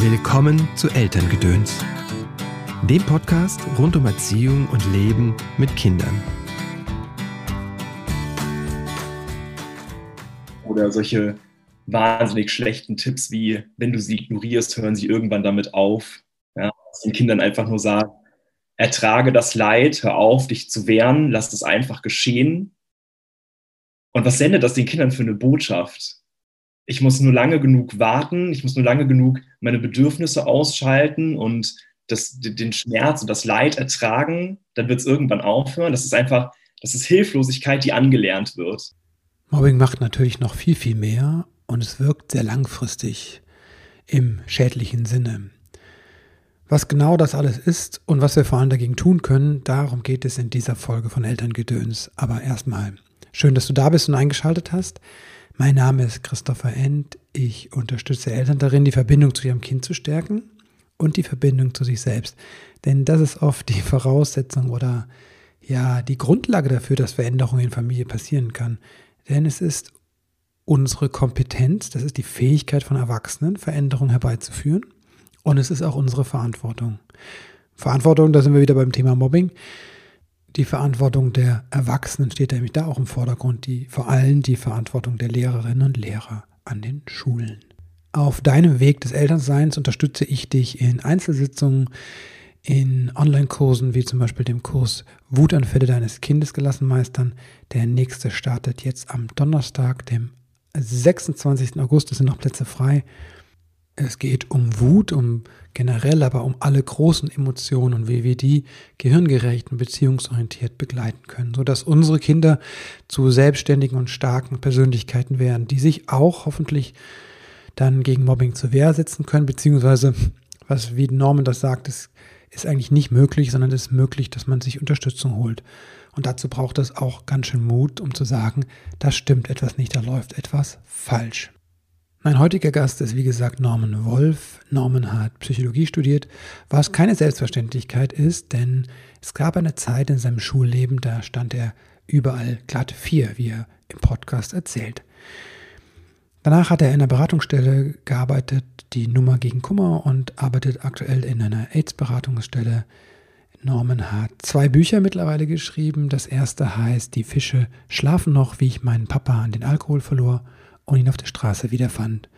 Willkommen zu Elterngedöns, dem Podcast rund um Erziehung und Leben mit Kindern. Oder solche wahnsinnig schlechten Tipps wie, wenn du sie ignorierst, hören sie irgendwann damit auf. Ja, den Kindern einfach nur sagen, ertrage das Leid, hör auf, dich zu wehren, lass es einfach geschehen. Und was sendet das den Kindern für eine Botschaft? Ich muss nur lange genug warten, ich muss nur lange genug meine Bedürfnisse ausschalten und das, den Schmerz und das Leid ertragen, dann wird es irgendwann aufhören. Das ist einfach, das ist Hilflosigkeit, die angelernt wird. Mobbing macht natürlich noch viel, viel mehr und es wirkt sehr langfristig im schädlichen Sinne. Was genau das alles ist und was wir vor allem dagegen tun können, darum geht es in dieser Folge von Elterngedöns. Aber erstmal, schön, dass du da bist und eingeschaltet hast. Mein Name ist Christopher End. Ich unterstütze Eltern darin, die Verbindung zu ihrem Kind zu stärken und die Verbindung zu sich selbst. Denn das ist oft die Voraussetzung oder ja, die Grundlage dafür, dass Veränderung in Familie passieren kann. Denn es ist unsere Kompetenz, das ist die Fähigkeit von Erwachsenen, Veränderung herbeizuführen. Und es ist auch unsere Verantwortung. Verantwortung, da sind wir wieder beim Thema Mobbing die Verantwortung der Erwachsenen steht nämlich da auch im Vordergrund, die, vor allem die Verantwortung der Lehrerinnen und Lehrer an den Schulen. Auf deinem Weg des Elternseins unterstütze ich dich in Einzelsitzungen, in Online-Kursen wie zum Beispiel dem Kurs Wutanfälle deines Kindes gelassen meistern. Der nächste startet jetzt am Donnerstag, dem 26. August. Es sind noch Plätze frei. Es geht um Wut, um generell, aber um alle großen Emotionen und wie wir die gehirngerecht und beziehungsorientiert begleiten können, sodass unsere Kinder zu selbstständigen und starken Persönlichkeiten werden, die sich auch hoffentlich dann gegen Mobbing zur Wehr setzen können, beziehungsweise, was wie Norman das sagt, ist, ist eigentlich nicht möglich, sondern es ist möglich, dass man sich Unterstützung holt. Und dazu braucht es auch ganz schön Mut, um zu sagen, da stimmt etwas nicht, da läuft etwas falsch. Mein heutiger Gast ist wie gesagt Norman Wolf. Norman hat Psychologie studiert, was keine Selbstverständlichkeit ist, denn es gab eine Zeit in seinem Schulleben, da stand er überall glatt vier, wie er im Podcast erzählt. Danach hat er in einer Beratungsstelle gearbeitet, die Nummer gegen Kummer und arbeitet aktuell in einer AIDS-Beratungsstelle. Norman hat zwei Bücher mittlerweile geschrieben. Das erste heißt Die Fische schlafen noch, wie ich meinen Papa an den Alkohol verlor und ihn auf der Straße wiederfand.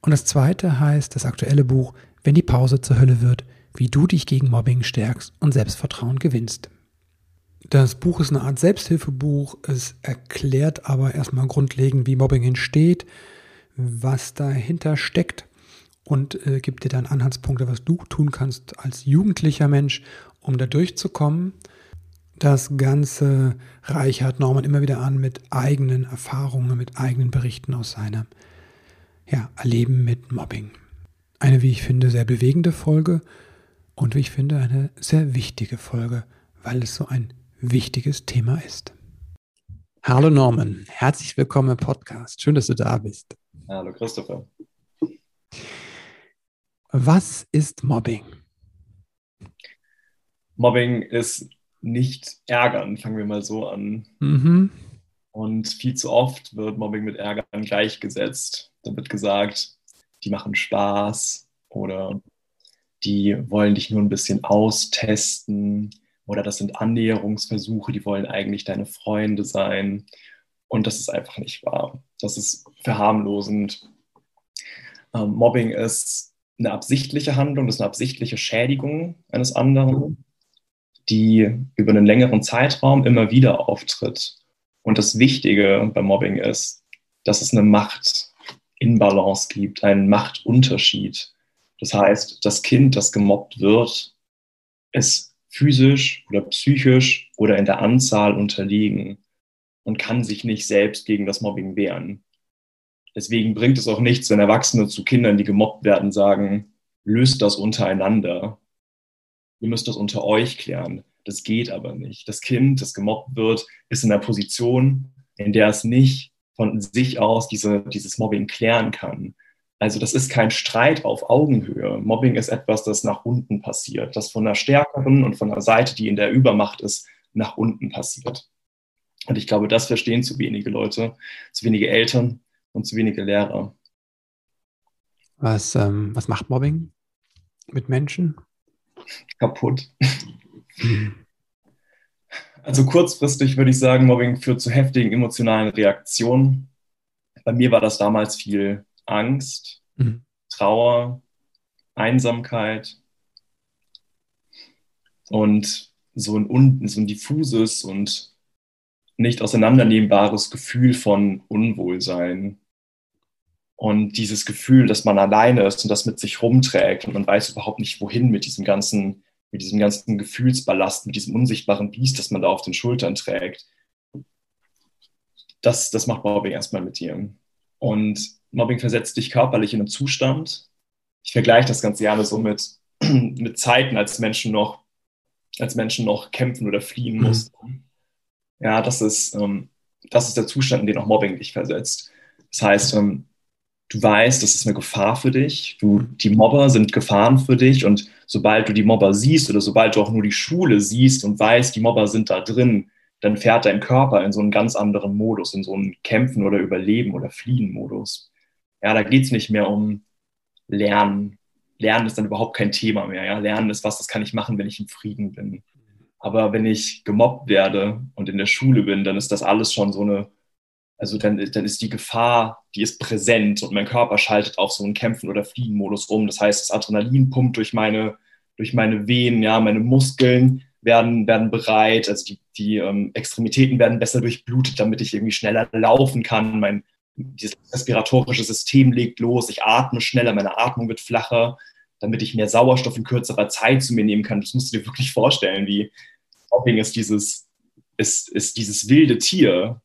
Und das zweite heißt das aktuelle Buch Wenn die Pause zur Hölle wird, wie du dich gegen Mobbing stärkst und Selbstvertrauen gewinnst. Das Buch ist eine Art Selbsthilfebuch. Es erklärt aber erstmal grundlegend, wie Mobbing entsteht, was dahinter steckt und äh, gibt dir dann Anhaltspunkte, was du tun kannst als jugendlicher Mensch, um da durchzukommen. Das Ganze reichert Norman immer wieder an mit eigenen Erfahrungen, mit eigenen Berichten aus seinem ja, Erleben mit Mobbing. Eine, wie ich finde, sehr bewegende Folge und wie ich finde, eine sehr wichtige Folge, weil es so ein wichtiges Thema ist. Hallo Norman, herzlich willkommen im Podcast. Schön, dass du da bist. Hallo Christopher. Was ist Mobbing? Mobbing ist nicht ärgern, fangen wir mal so an. Mhm. Und viel zu oft wird Mobbing mit Ärgern gleichgesetzt. Da wird gesagt, die machen Spaß oder die wollen dich nur ein bisschen austesten oder das sind Annäherungsversuche, die wollen eigentlich deine Freunde sein. Und das ist einfach nicht wahr. Das ist verharmlosend. Ähm, Mobbing ist eine absichtliche Handlung, das ist eine absichtliche Schädigung eines anderen die über einen längeren Zeitraum immer wieder auftritt. Und das Wichtige beim Mobbing ist, dass es eine Machtinbalance gibt, einen Machtunterschied. Das heißt, das Kind, das gemobbt wird, ist physisch oder psychisch oder in der Anzahl unterlegen und kann sich nicht selbst gegen das Mobbing wehren. Deswegen bringt es auch nichts, wenn Erwachsene zu Kindern, die gemobbt werden, sagen, löst das untereinander ihr müsst das unter euch klären. Das geht aber nicht. Das Kind, das gemobbt wird, ist in einer Position, in der es nicht von sich aus diese, dieses Mobbing klären kann. Also das ist kein Streit auf Augenhöhe. Mobbing ist etwas, das nach unten passiert, das von der stärkeren und von der Seite, die in der Übermacht ist, nach unten passiert. Und ich glaube, das verstehen zu wenige Leute, zu wenige Eltern und zu wenige Lehrer. Was, ähm, was macht Mobbing mit Menschen? Kaputt. Also kurzfristig würde ich sagen, Mobbing führt zu heftigen emotionalen Reaktionen. Bei mir war das damals viel Angst, mhm. Trauer, Einsamkeit und so ein, so ein diffuses und nicht auseinandernehmbares Gefühl von Unwohlsein. Und dieses Gefühl, dass man alleine ist und das mit sich rumträgt und man weiß überhaupt nicht, wohin mit diesem ganzen, mit diesem ganzen Gefühlsballast, mit diesem unsichtbaren Biest, das man da auf den Schultern trägt. Das, das macht Mobbing erstmal mit dir. Und Mobbing versetzt dich körperlich in einen Zustand. Ich vergleiche das ganz gerne so mit, mit Zeiten, als Menschen noch, als Menschen noch kämpfen oder fliehen mhm. mussten. Ja, das ist, ähm, das ist der Zustand, in den auch Mobbing dich versetzt. Das heißt, ähm, du weißt, das ist eine Gefahr für dich. Du, die Mobber sind Gefahren für dich. Und sobald du die Mobber siehst oder sobald du auch nur die Schule siehst und weißt, die Mobber sind da drin, dann fährt dein Körper in so einen ganz anderen Modus, in so einen Kämpfen oder Überleben oder Fliehen-Modus. Ja, da geht es nicht mehr um Lernen. Lernen ist dann überhaupt kein Thema mehr. Ja? Lernen ist was, das kann ich machen, wenn ich im Frieden bin. Aber wenn ich gemobbt werde und in der Schule bin, dann ist das alles schon so eine, also dann, dann ist die Gefahr, die ist präsent und mein Körper schaltet auf so einen Kämpfen- oder Fliehen-Modus um. Das heißt, das Adrenalin pumpt durch meine, durch meine Venen, ja, meine Muskeln werden, werden bereit, also die, die ähm, Extremitäten werden besser durchblutet, damit ich irgendwie schneller laufen kann. Mein dieses respiratorische System legt los, ich atme schneller, meine Atmung wird flacher damit ich mehr Sauerstoff in kürzerer Zeit zu mir nehmen kann. Das musst du dir wirklich vorstellen, wie Hopping ist dieses, ist, ist dieses wilde Tier,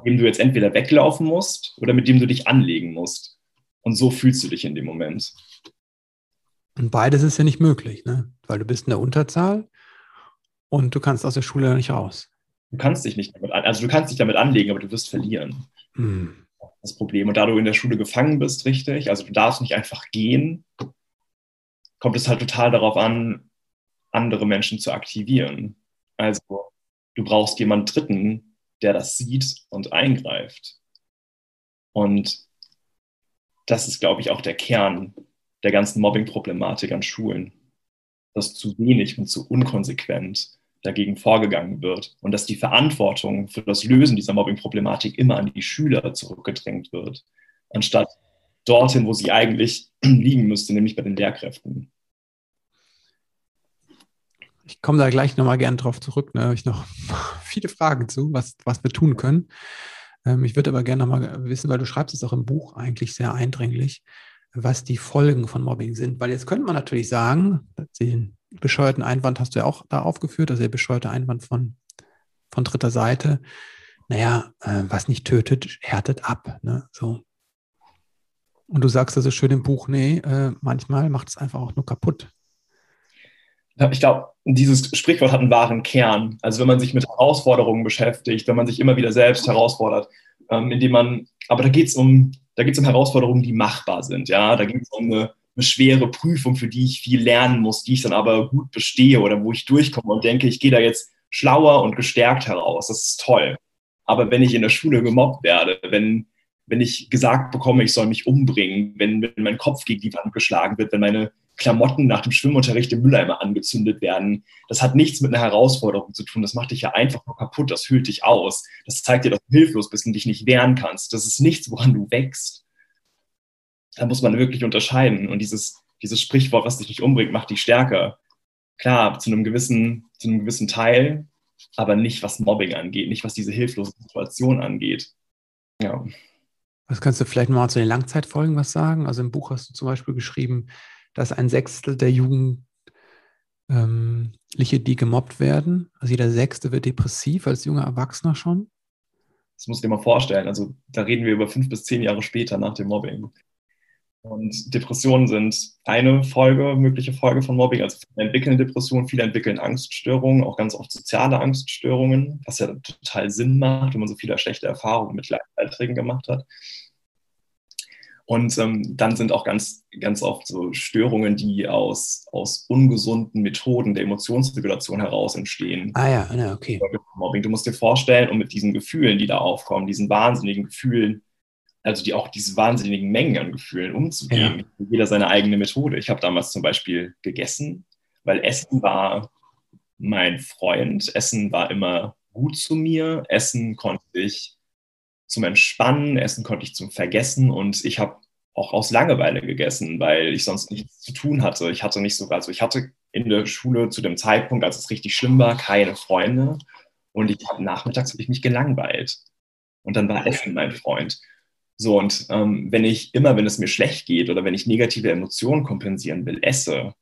dem du jetzt entweder weglaufen musst oder mit dem du dich anlegen musst. Und so fühlst du dich in dem Moment. Und beides ist ja nicht möglich, ne? weil du bist in der Unterzahl und du kannst aus der Schule nicht raus. Du kannst dich nicht damit, an, also du kannst dich damit anlegen, aber du wirst verlieren. Hm. Das Problem. Und da du in der Schule gefangen bist, richtig, also du darfst nicht einfach gehen, kommt es halt total darauf an, andere Menschen zu aktivieren. Also du brauchst jemanden Dritten, der das sieht und eingreift. Und das ist, glaube ich, auch der Kern der ganzen Mobbing-Problematik an Schulen, dass zu wenig und zu unkonsequent dagegen vorgegangen wird und dass die Verantwortung für das Lösen dieser Mobbing-Problematik immer an die Schüler zurückgedrängt wird, anstatt dorthin, wo sie eigentlich liegen müsste, nämlich bei den Lehrkräften. Ich komme da gleich nochmal gern drauf zurück. Da habe ich noch viele Fragen zu, was, was wir tun können. Ähm, ich würde aber gerne nochmal wissen, weil du schreibst es auch im Buch eigentlich sehr eindringlich, was die Folgen von Mobbing sind. Weil jetzt könnte man natürlich sagen, den bescheuerten Einwand hast du ja auch da aufgeführt, also der bescheuerte Einwand von, von dritter Seite. Naja, äh, was nicht tötet, härtet ab. Ne? So. Und du sagst also schön im Buch, nee, äh, manchmal macht es einfach auch nur kaputt. Ich glaube, dieses Sprichwort hat einen wahren Kern. Also wenn man sich mit Herausforderungen beschäftigt, wenn man sich immer wieder selbst herausfordert, ähm, indem man, aber da geht es um, da geht es um Herausforderungen, die machbar sind. Ja, da geht es um eine, eine, schwere Prüfung, für die ich viel lernen muss, die ich dann aber gut bestehe oder wo ich durchkomme und denke, ich gehe da jetzt schlauer und gestärkt heraus. Das ist toll. Aber wenn ich in der Schule gemobbt werde, wenn wenn ich gesagt bekomme, ich soll mich umbringen, wenn, wenn mein Kopf gegen die Wand geschlagen wird, wenn meine Klamotten nach dem Schwimmunterricht im Mülleimer angezündet werden. Das hat nichts mit einer Herausforderung zu tun. Das macht dich ja einfach nur kaputt. Das hüllt dich aus. Das zeigt dir, dass du hilflos bist und dich nicht wehren kannst. Das ist nichts, woran du wächst. Da muss man wirklich unterscheiden. Und dieses, dieses Sprichwort, was dich nicht umbringt, macht dich stärker. Klar, zu einem gewissen, zu einem gewissen Teil, aber nicht was Mobbing angeht, nicht was diese hilflose Situation angeht. Ja. Was kannst du vielleicht mal zu den Langzeitfolgen was sagen? Also im Buch hast du zum Beispiel geschrieben, dass ein Sechstel der Jugendliche, die gemobbt werden, also jeder Sechste wird depressiv als junger Erwachsener schon. Das musst du dir mal vorstellen. Also da reden wir über fünf bis zehn Jahre später nach dem Mobbing. Und Depressionen sind eine Folge, mögliche Folge von Mobbing. Also viele entwickeln Depressionen, viele entwickeln Angststörungen, auch ganz oft soziale Angststörungen, was ja total Sinn macht, wenn man so viele schlechte Erfahrungen mit Gleichaltrigen gemacht hat. Und ähm, dann sind auch ganz, ganz oft so Störungen, die aus, aus ungesunden Methoden der Emotionsregulation heraus entstehen. Ah ja, ja, okay. Mobbing. Du musst dir vorstellen, und mit diesen Gefühlen, die da aufkommen, diesen wahnsinnigen Gefühlen, also die auch diese wahnsinnigen Mengen an Gefühlen umzugehen. Ja. Jeder seine eigene Methode. Ich habe damals zum Beispiel gegessen, weil Essen war mein Freund. Essen war immer gut zu mir. Essen konnte ich zum Entspannen, Essen konnte ich zum Vergessen und ich habe auch aus Langeweile gegessen, weil ich sonst nichts zu tun hatte. Ich hatte nicht sogar, also ich hatte in der Schule zu dem Zeitpunkt, als es richtig schlimm war, keine Freunde und ich habe nachmittags habe ich mich gelangweilt und dann war Essen mein Freund. So, und ähm, wenn ich immer, wenn es mir schlecht geht oder wenn ich negative Emotionen kompensieren will, esse,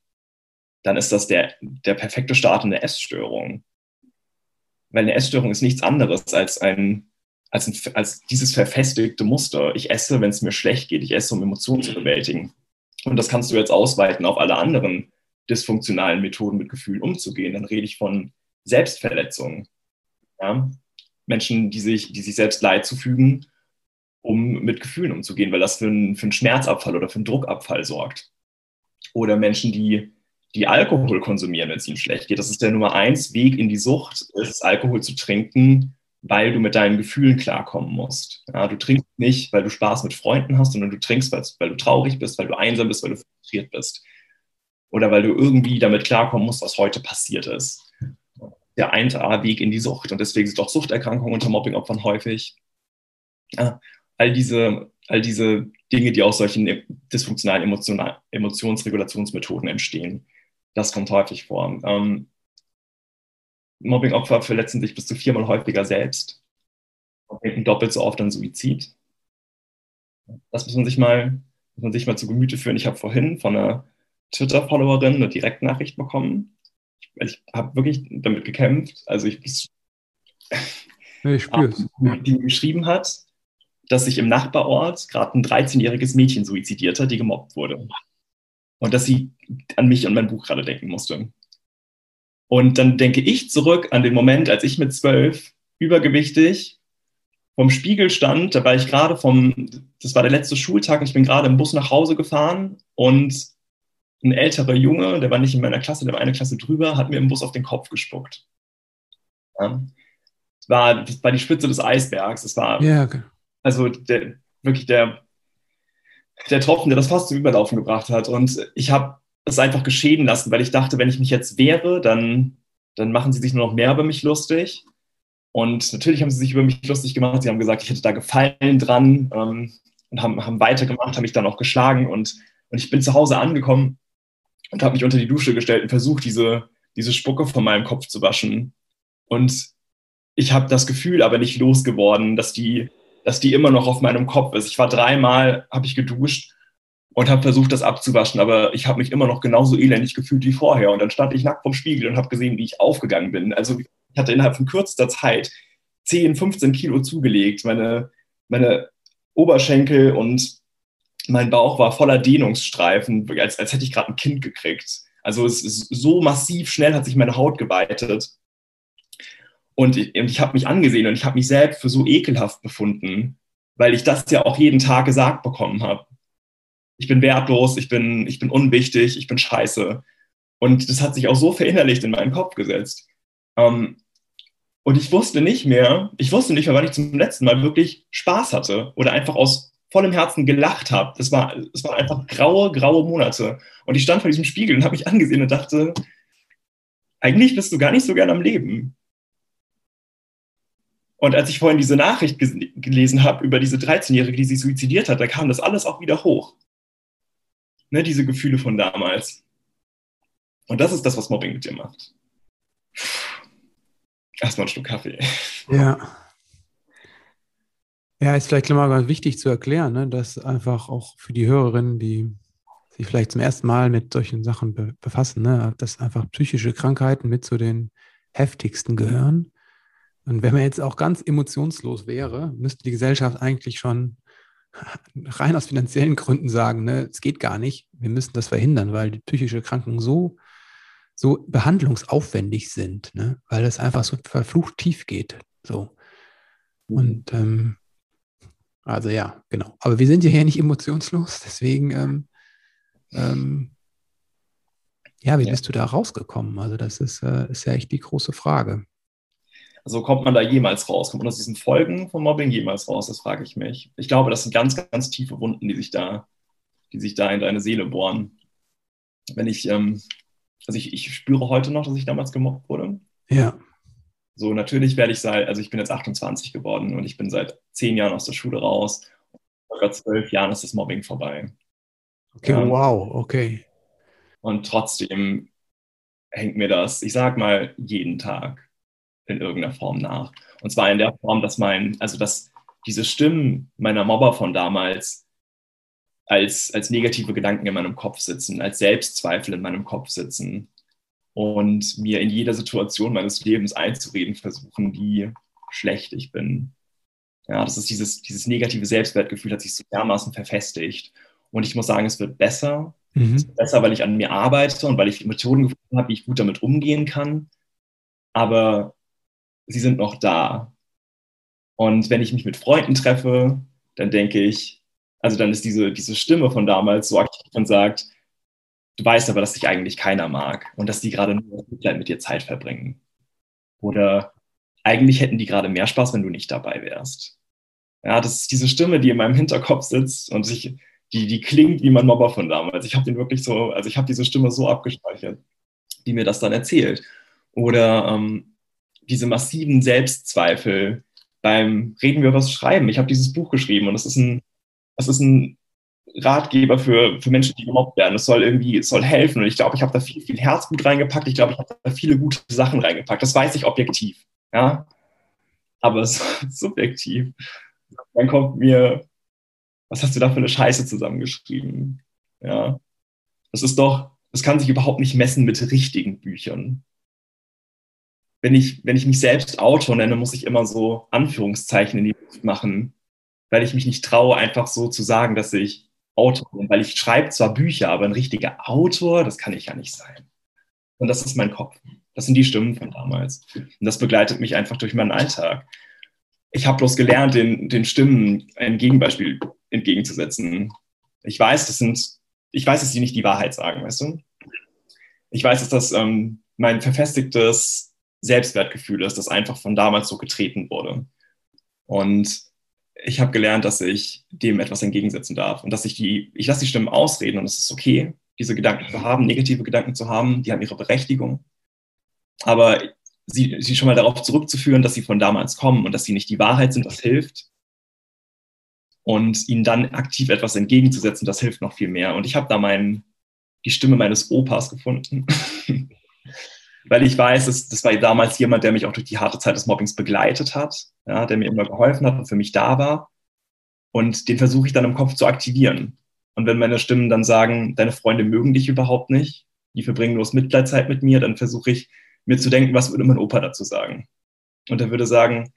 dann ist das der, der perfekte Start in der Essstörung. Weil eine Essstörung ist nichts anderes als ein, als, ein, als dieses verfestigte Muster. Ich esse, wenn es mir schlecht geht. Ich esse, um Emotionen zu bewältigen. Und das kannst du jetzt ausweiten auf alle anderen dysfunktionalen Methoden mit Gefühlen umzugehen. Dann rede ich von Selbstverletzungen. Ja? Menschen, die sich, die sich selbst Leid zufügen um mit Gefühlen umzugehen, weil das für, ein, für einen Schmerzabfall oder für einen Druckabfall sorgt. Oder Menschen, die, die Alkohol konsumieren, wenn es ihnen schlecht geht. Das ist der Nummer eins Weg in die Sucht, ist Alkohol zu trinken, weil du mit deinen Gefühlen klarkommen musst. Ja, du trinkst nicht, weil du Spaß mit Freunden hast, sondern du trinkst, weil, weil du traurig bist, weil du einsam bist, weil du frustriert bist. Oder weil du irgendwie damit klarkommen musst, was heute passiert ist. Der 1A-Weg in die Sucht. Und deswegen sind auch Suchterkrankungen unter Mobbingopfern häufig. Ja, all diese, all diese Dinge, die aus solchen dysfunktionalen Emotion Emotionsregulationsmethoden entstehen. Das kommt häufig vor. Ähm, Mobbing-Opfer verletzen sich bis zu viermal häufiger selbst und denken doppelt so oft an Suizid. Das muss man sich mal, muss man sich mal zu Gemüte führen. Ich habe vorhin von einer Twitter-Followerin eine Direktnachricht bekommen. Ich, ich habe wirklich damit gekämpft. Also ich, ich spüre es. Die geschrieben hat, dass sich im Nachbarort gerade ein 13-jähriges Mädchen suizidiert hat, die gemobbt wurde. Und dass sie an mich und mein Buch gerade denken musste. Und dann denke ich zurück an den Moment, als ich mit zwölf übergewichtig vom Spiegel stand. Da war ich gerade vom, das war der letzte Schultag, ich bin gerade im Bus nach Hause gefahren und ein älterer Junge, der war nicht in meiner Klasse, der war eine Klasse drüber, hat mir im Bus auf den Kopf gespuckt. Ja. Das, war, das war die Spitze des Eisbergs. Das war ja, okay also der, wirklich der, der Tropfen, der das fast zum Überlaufen gebracht hat. Und ich habe es einfach geschehen lassen, weil ich dachte, wenn ich mich jetzt wehre, dann, dann machen sie sich nur noch mehr über mich lustig. Und natürlich haben sie sich über mich lustig gemacht. Sie haben gesagt, ich hätte da Gefallen dran ähm, und haben, haben weitergemacht, haben mich dann auch geschlagen. Und, und ich bin zu Hause angekommen und habe mich unter die Dusche gestellt und versucht, diese, diese Spucke von meinem Kopf zu waschen. Und ich habe das Gefühl aber nicht losgeworden, dass die, dass die immer noch auf meinem Kopf ist. Ich war dreimal, habe ich geduscht und habe versucht, das abzuwaschen, aber ich habe mich immer noch genauso elendig gefühlt wie vorher. Und dann stand ich nackt vom Spiegel und habe gesehen, wie ich aufgegangen bin. Also ich hatte innerhalb von kürzester Zeit 10, 15 Kilo zugelegt. Meine, meine Oberschenkel und mein Bauch war voller Dehnungsstreifen, als, als hätte ich gerade ein Kind gekriegt. Also es ist so massiv schnell hat sich meine Haut geweitet. Und ich, ich habe mich angesehen und ich habe mich selbst für so ekelhaft befunden, weil ich das ja auch jeden Tag gesagt bekommen habe. Ich bin wertlos, ich bin, ich bin unwichtig, ich bin scheiße. Und das hat sich auch so verinnerlicht in meinen Kopf gesetzt. Ähm, und ich wusste nicht mehr, ich wusste nicht mehr, wann ich zum letzten Mal wirklich Spaß hatte oder einfach aus vollem Herzen gelacht habe. Das war, das waren einfach graue, graue Monate. Und ich stand vor diesem Spiegel und habe mich angesehen und dachte, eigentlich bist du gar nicht so gern am Leben. Und als ich vorhin diese Nachricht gelesen habe über diese 13-Jährige, die sich suizidiert hat, da kam das alles auch wieder hoch. Ne, diese Gefühle von damals. Und das ist das, was Mobbing mit dir macht. Erstmal ein Stück Kaffee. Ja. Ja, ist vielleicht mal ganz wichtig zu erklären, ne, dass einfach auch für die Hörerinnen, die sich vielleicht zum ersten Mal mit solchen Sachen be befassen, ne, dass einfach psychische Krankheiten mit zu den heftigsten gehören und wenn man jetzt auch ganz emotionslos wäre, müsste die Gesellschaft eigentlich schon rein aus finanziellen Gründen sagen, ne, es geht gar nicht, wir müssen das verhindern, weil die psychische Krankungen so, so behandlungsaufwendig sind, ne, weil es einfach so verflucht tief geht. So. Und ähm, also ja, genau. Aber wir sind ja hier nicht emotionslos, deswegen ähm, ähm, ja, wie ja. bist du da rausgekommen? Also das ist, äh, ist ja echt die große Frage. Also kommt man da jemals raus? Kommt man aus diesen Folgen von Mobbing jemals raus? Das frage ich mich. Ich glaube, das sind ganz, ganz tiefe Wunden, die sich da, die sich da in deine Seele bohren. Wenn ich, ähm, also ich, ich spüre heute noch, dass ich damals gemobbt wurde. Ja. So, natürlich werde ich seit, also ich bin jetzt 28 geworden und ich bin seit zehn Jahren aus der Schule raus. Vor zwölf Jahren ist das Mobbing vorbei. Okay, ähm, wow, okay. Und trotzdem hängt mir das, ich sag mal, jeden Tag in irgendeiner Form nach. Und zwar in der Form, dass mein, also dass diese Stimmen meiner Mobber von damals als, als negative Gedanken in meinem Kopf sitzen, als Selbstzweifel in meinem Kopf sitzen und mir in jeder Situation meines Lebens einzureden versuchen, wie schlecht ich bin. Ja, das ist dieses, dieses negative Selbstwertgefühl hat sich so dermaßen verfestigt. Und ich muss sagen, es wird besser. Mhm. Es wird besser, weil ich an mir arbeite und weil ich Methoden gefunden habe, wie ich gut damit umgehen kann. Aber sie sind noch da. Und wenn ich mich mit Freunden treffe, dann denke ich, also dann ist diese, diese Stimme von damals so aktiv und sagt, du weißt aber, dass dich eigentlich keiner mag und dass die gerade nur mit dir Zeit verbringen. Oder eigentlich hätten die gerade mehr Spaß, wenn du nicht dabei wärst. Ja, das ist diese Stimme, die in meinem Hinterkopf sitzt und sich, die, die klingt wie mein Mobber von damals. Ich habe den wirklich so, also ich habe diese Stimme so abgespeichert, die mir das dann erzählt. Oder ähm, diese massiven Selbstzweifel beim Reden wir das Schreiben. Ich habe dieses Buch geschrieben und es ist ein, es ist ein Ratgeber für, für Menschen, die gemobbt werden. Es soll irgendwie, es soll helfen. Und ich glaube, ich habe da viel, viel Herzblut reingepackt. Ich glaube, ich habe da viele gute Sachen reingepackt. Das weiß ich objektiv. Ja. Aber es ist subjektiv. Dann kommt mir, was hast du da für eine Scheiße zusammengeschrieben? Ja. Das ist doch, das kann sich überhaupt nicht messen mit richtigen Büchern wenn ich, wenn ich mich selbst Autor nenne, muss ich immer so Anführungszeichen in die Luft machen, weil ich mich nicht traue, einfach so zu sagen, dass ich Autor bin. Weil ich schreibe zwar Bücher, aber ein richtiger Autor, das kann ich ja nicht sein. Und das ist mein Kopf. Das sind die Stimmen von damals. Und das begleitet mich einfach durch meinen Alltag. Ich habe bloß gelernt, den, den Stimmen ein Gegenbeispiel entgegenzusetzen. Ich weiß, das sind, ich weiß, dass sie nicht die Wahrheit sagen, weißt du? Ich weiß, dass das ähm, mein verfestigtes Selbstwertgefühl ist, das einfach von damals so getreten wurde. Und ich habe gelernt, dass ich dem etwas entgegensetzen darf und dass ich die, ich lasse die Stimmen ausreden und es ist okay, diese Gedanken zu haben, negative Gedanken zu haben, die haben ihre Berechtigung. Aber sie, sie schon mal darauf zurückzuführen, dass sie von damals kommen und dass sie nicht die Wahrheit sind, das hilft. Und ihnen dann aktiv etwas entgegenzusetzen, das hilft noch viel mehr. Und ich habe da mein, die Stimme meines Opas gefunden. weil ich weiß, dass, das war damals jemand, der mich auch durch die harte Zeit des Mobbings begleitet hat, ja, der mir immer geholfen hat und für mich da war. Und den versuche ich dann im Kopf zu aktivieren. Und wenn meine Stimmen dann sagen, deine Freunde mögen dich überhaupt nicht, die verbringen bloß Mitleidzeit mit mir, dann versuche ich mir zu denken, was würde mein Opa dazu sagen? Und er würde sagen,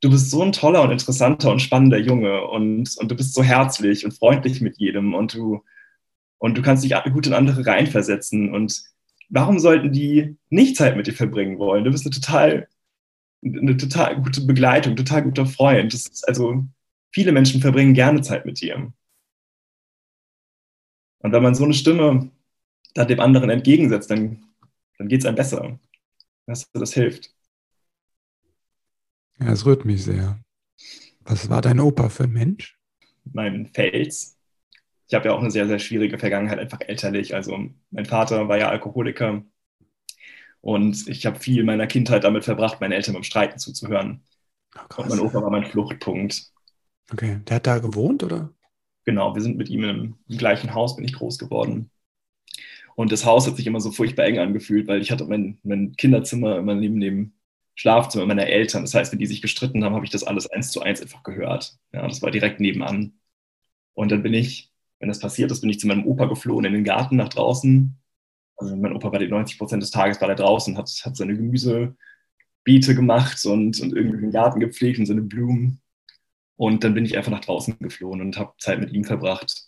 du bist so ein toller und interessanter und spannender Junge und, und du bist so herzlich und freundlich mit jedem und du, und du kannst dich gut in andere reinversetzen und warum sollten die nicht Zeit mit dir verbringen wollen? Du bist eine total, eine total gute Begleitung, total guter Freund. Also, viele Menschen verbringen gerne Zeit mit dir. Und wenn man so eine Stimme dann dem anderen entgegensetzt, dann, dann geht es einem besser. Das, das hilft. Ja, es rührt mich sehr. Was war dein Opa für ein Mensch? Mein Fels ich habe ja auch eine sehr, sehr schwierige Vergangenheit, einfach elterlich. Also mein Vater war ja Alkoholiker und ich habe viel meiner Kindheit damit verbracht, meinen Eltern beim Streiten zuzuhören. Oh, und mein Opa war mein Fluchtpunkt. Okay, der hat da gewohnt, oder? Genau, wir sind mit ihm im, im gleichen Haus, bin ich groß geworden. Und das Haus hat sich immer so furchtbar eng angefühlt, weil ich hatte mein, mein Kinderzimmer immer neben dem Schlafzimmer meiner Eltern. Das heißt, wenn die sich gestritten haben, habe ich das alles eins zu eins einfach gehört. Ja, das war direkt nebenan. Und dann bin ich wenn das passiert ist, bin ich zu meinem Opa geflohen in den Garten nach draußen. Also mein Opa war die 90 Prozent des Tages war da draußen, hat, hat seine Gemüsebeete gemacht und, und irgendwie den Garten gepflegt und seine Blumen. Und dann bin ich einfach nach draußen geflohen und habe Zeit mit ihm verbracht.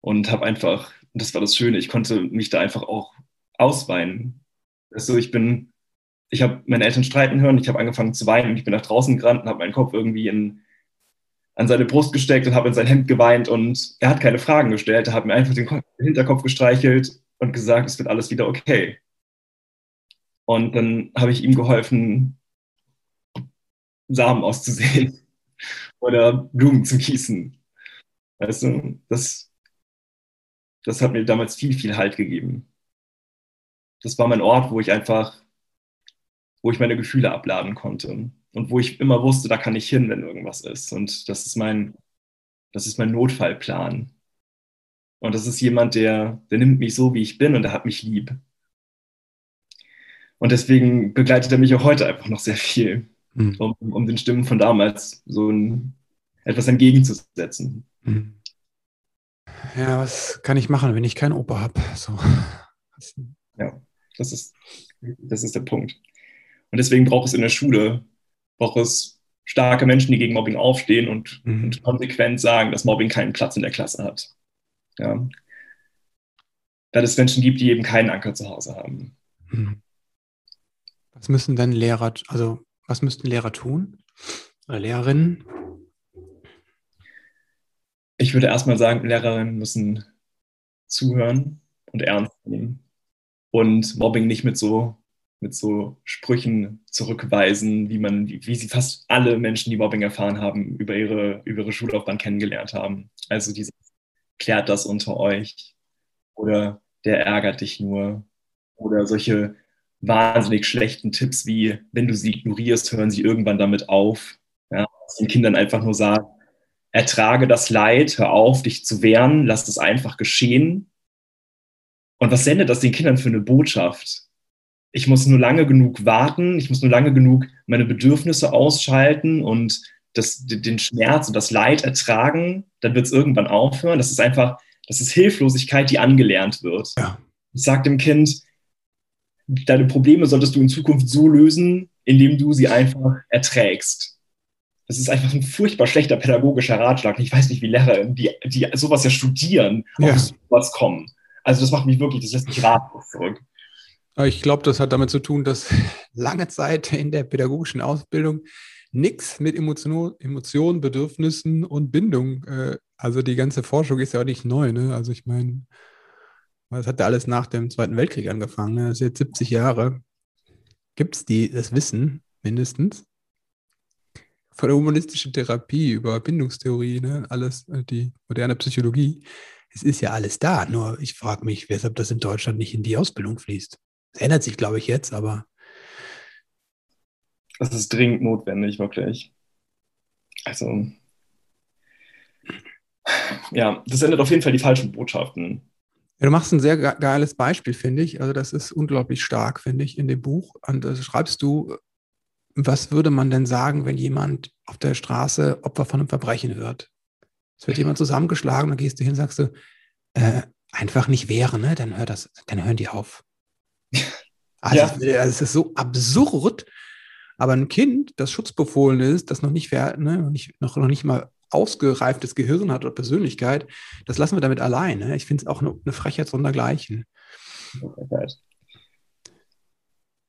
Und habe einfach, das war das Schöne, ich konnte mich da einfach auch ausweinen. Also ich bin, ich habe meine Eltern streiten hören, ich habe angefangen zu weinen und ich bin nach draußen gerannt und habe meinen Kopf irgendwie in, an seine Brust gesteckt und habe in sein Hemd geweint und er hat keine Fragen gestellt. Er hat mir einfach den Hinterkopf gestreichelt und gesagt, es wird alles wieder okay. Und dann habe ich ihm geholfen, Samen auszusehen oder Blumen zu gießen. Weißt du, das, das hat mir damals viel, viel Halt gegeben. Das war mein Ort, wo ich einfach, wo ich meine Gefühle abladen konnte und wo ich immer wusste, da kann ich hin, wenn irgendwas ist. Und das ist mein, das ist mein Notfallplan. Und das ist jemand, der, der nimmt mich so, wie ich bin und der hat mich lieb. Und deswegen begleitet er mich auch heute einfach noch sehr viel, mhm. um, um, den Stimmen von damals so ein, etwas entgegenzusetzen. Mhm. Ja, was kann ich machen, wenn ich keinen Opa habe? So. Ja, das ist, das ist der Punkt. Und deswegen braucht es in der Schule, es starke Menschen, die gegen Mobbing aufstehen und, mhm. und konsequent sagen, dass Mobbing keinen Platz in der Klasse hat. Ja. Dass es Menschen gibt, die eben keinen Anker zu Hause haben. Mhm. Was müssen denn Lehrer, also was müssten Lehrer tun? Oder Lehrerinnen? Ich würde erstmal sagen, Lehrerinnen müssen zuhören und ernst nehmen und Mobbing nicht mit so, mit so Sprüchen zurückweisen, wie man, wie, sie fast alle Menschen, die Mobbing erfahren haben, über ihre, über ihre Schullaufbahn kennengelernt haben. Also dieses klärt das unter euch oder der ärgert dich nur oder solche wahnsinnig schlechten Tipps wie, wenn du sie ignorierst, hören sie irgendwann damit auf. Ja, den Kindern einfach nur sagen, ertrage das Leid, hör auf, dich zu wehren, lass es einfach geschehen. Und was sendet das den Kindern für eine Botschaft? Ich muss nur lange genug warten, ich muss nur lange genug meine Bedürfnisse ausschalten und das, den Schmerz und das Leid ertragen, dann wird es irgendwann aufhören. Das ist einfach, das ist Hilflosigkeit, die angelernt wird. Ja. Ich sage dem Kind, deine Probleme solltest du in Zukunft so lösen, indem du sie einfach erträgst. Das ist einfach ein furchtbar schlechter pädagogischer Ratschlag. Ich weiß nicht, wie Lehrer, die, die sowas ja studieren, ja. auf sowas kommen. Also das macht mich wirklich, das lässt mich ratlos zurück. Ich glaube, das hat damit zu tun, dass lange Zeit in der pädagogischen Ausbildung nichts mit Emotion, Emotionen, Bedürfnissen und Bindung. Äh, also die ganze Forschung ist ja auch nicht neu. Ne? Also ich meine, das hat ja alles nach dem Zweiten Weltkrieg angefangen. Ne? Das ist jetzt 70 Jahre. Gibt es das Wissen mindestens? Von der humanistischen Therapie über Bindungstheorie, ne? alles, äh, die moderne Psychologie. Es ist ja alles da. Nur ich frage mich, weshalb das in Deutschland nicht in die Ausbildung fließt. Das ändert sich, glaube ich, jetzt, aber das ist dringend notwendig, wirklich. Also, ja, das sendet auf jeden Fall die falschen Botschaften. Ja, du machst ein sehr geiles Beispiel, finde ich. Also, das ist unglaublich stark, finde ich, in dem Buch. Und da schreibst du, was würde man denn sagen, wenn jemand auf der Straße Opfer von einem Verbrechen wird? Es wird jemand zusammengeschlagen, dann gehst du hin und sagst du, äh, einfach nicht wehren, ne? dann, hör das, dann hören die auf. Also, ja. es ist so absurd, aber ein Kind, das schutzbefohlen ist, das noch nicht, ne, nicht, noch, noch nicht mal ausgereiftes Gehirn hat oder Persönlichkeit, das lassen wir damit allein. Ne? Ich finde es auch eine, eine Frechheit sondergleichen.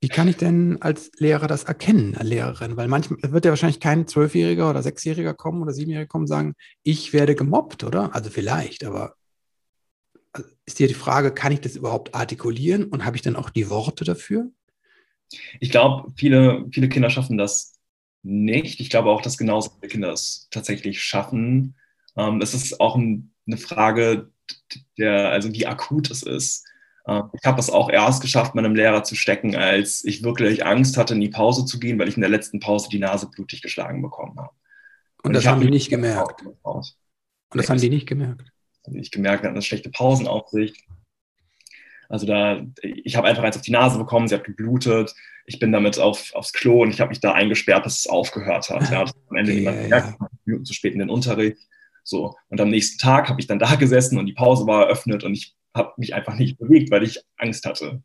Wie kann ich denn als Lehrer das erkennen, als Lehrerin? Weil manchmal wird ja wahrscheinlich kein Zwölfjähriger oder Sechsjähriger kommen oder Siebenjähriger kommen und sagen, ich werde gemobbt, oder? Also vielleicht, aber ist dir die Frage, kann ich das überhaupt artikulieren und habe ich dann auch die Worte dafür? Ich glaube, viele, viele Kinder schaffen das nicht. Ich glaube auch, dass genauso viele Kinder es tatsächlich schaffen. Ähm, es ist auch ein, eine Frage, der, also wie akut es ist. Ähm, ich habe es auch erst geschafft, meinem Lehrer zu stecken, als ich wirklich Angst hatte, in die Pause zu gehen, weil ich in der letzten Pause die Nase blutig geschlagen bekommen habe. Und, Und das haben die nicht gemerkt. Und das haben die nicht gemerkt. Ich gemerkt, hatten eine schlechte Pausenaufsicht. Also da, ich habe einfach eins auf die Nase bekommen, sie hat geblutet. Ich bin damit auf, aufs Klo und ich habe mich da eingesperrt, bis es aufgehört hat. Ja, am Ende okay, niemand gemerkt, ja. Minuten zu spät in den Unterricht. So. Und am nächsten Tag habe ich dann da gesessen und die Pause war eröffnet und ich habe mich einfach nicht bewegt, weil ich Angst hatte.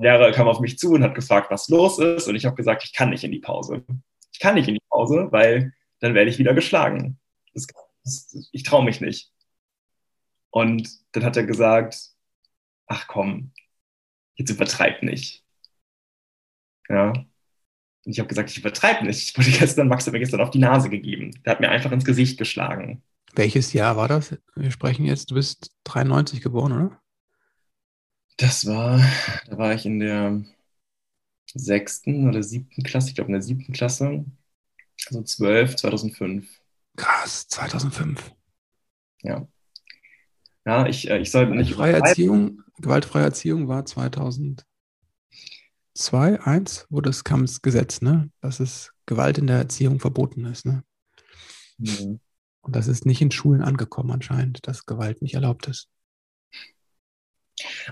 Der Lehrer kam auf mich zu und hat gefragt, was los ist. Und ich habe gesagt, ich kann nicht in die Pause. Ich kann nicht in die Pause, weil dann werde ich wieder geschlagen. Das, das, ich traue mich nicht. Und dann hat er gesagt, ach komm, jetzt übertreib nicht. Ja. Und ich habe gesagt, ich übertreibe nicht. Ich wurde gestern, Max hat mir gestern auf die Nase gegeben. Der hat mir einfach ins Gesicht geschlagen. Welches Jahr war das? Wir sprechen jetzt, du bist 93 geboren, oder? Das war, da war ich in der sechsten oder siebten Klasse, ich glaube in der siebten Klasse. Also 12, 2005. Krass, 2005. Ja. Ja, ich, äh, ich soll nicht. Freie Erziehung, gewaltfreie Erziehung war 2002, 1, wo das kam das Gesetz, ne? Dass es Gewalt in der Erziehung verboten ist, ne? Mhm. Und das ist nicht in Schulen angekommen anscheinend, dass Gewalt nicht erlaubt ist.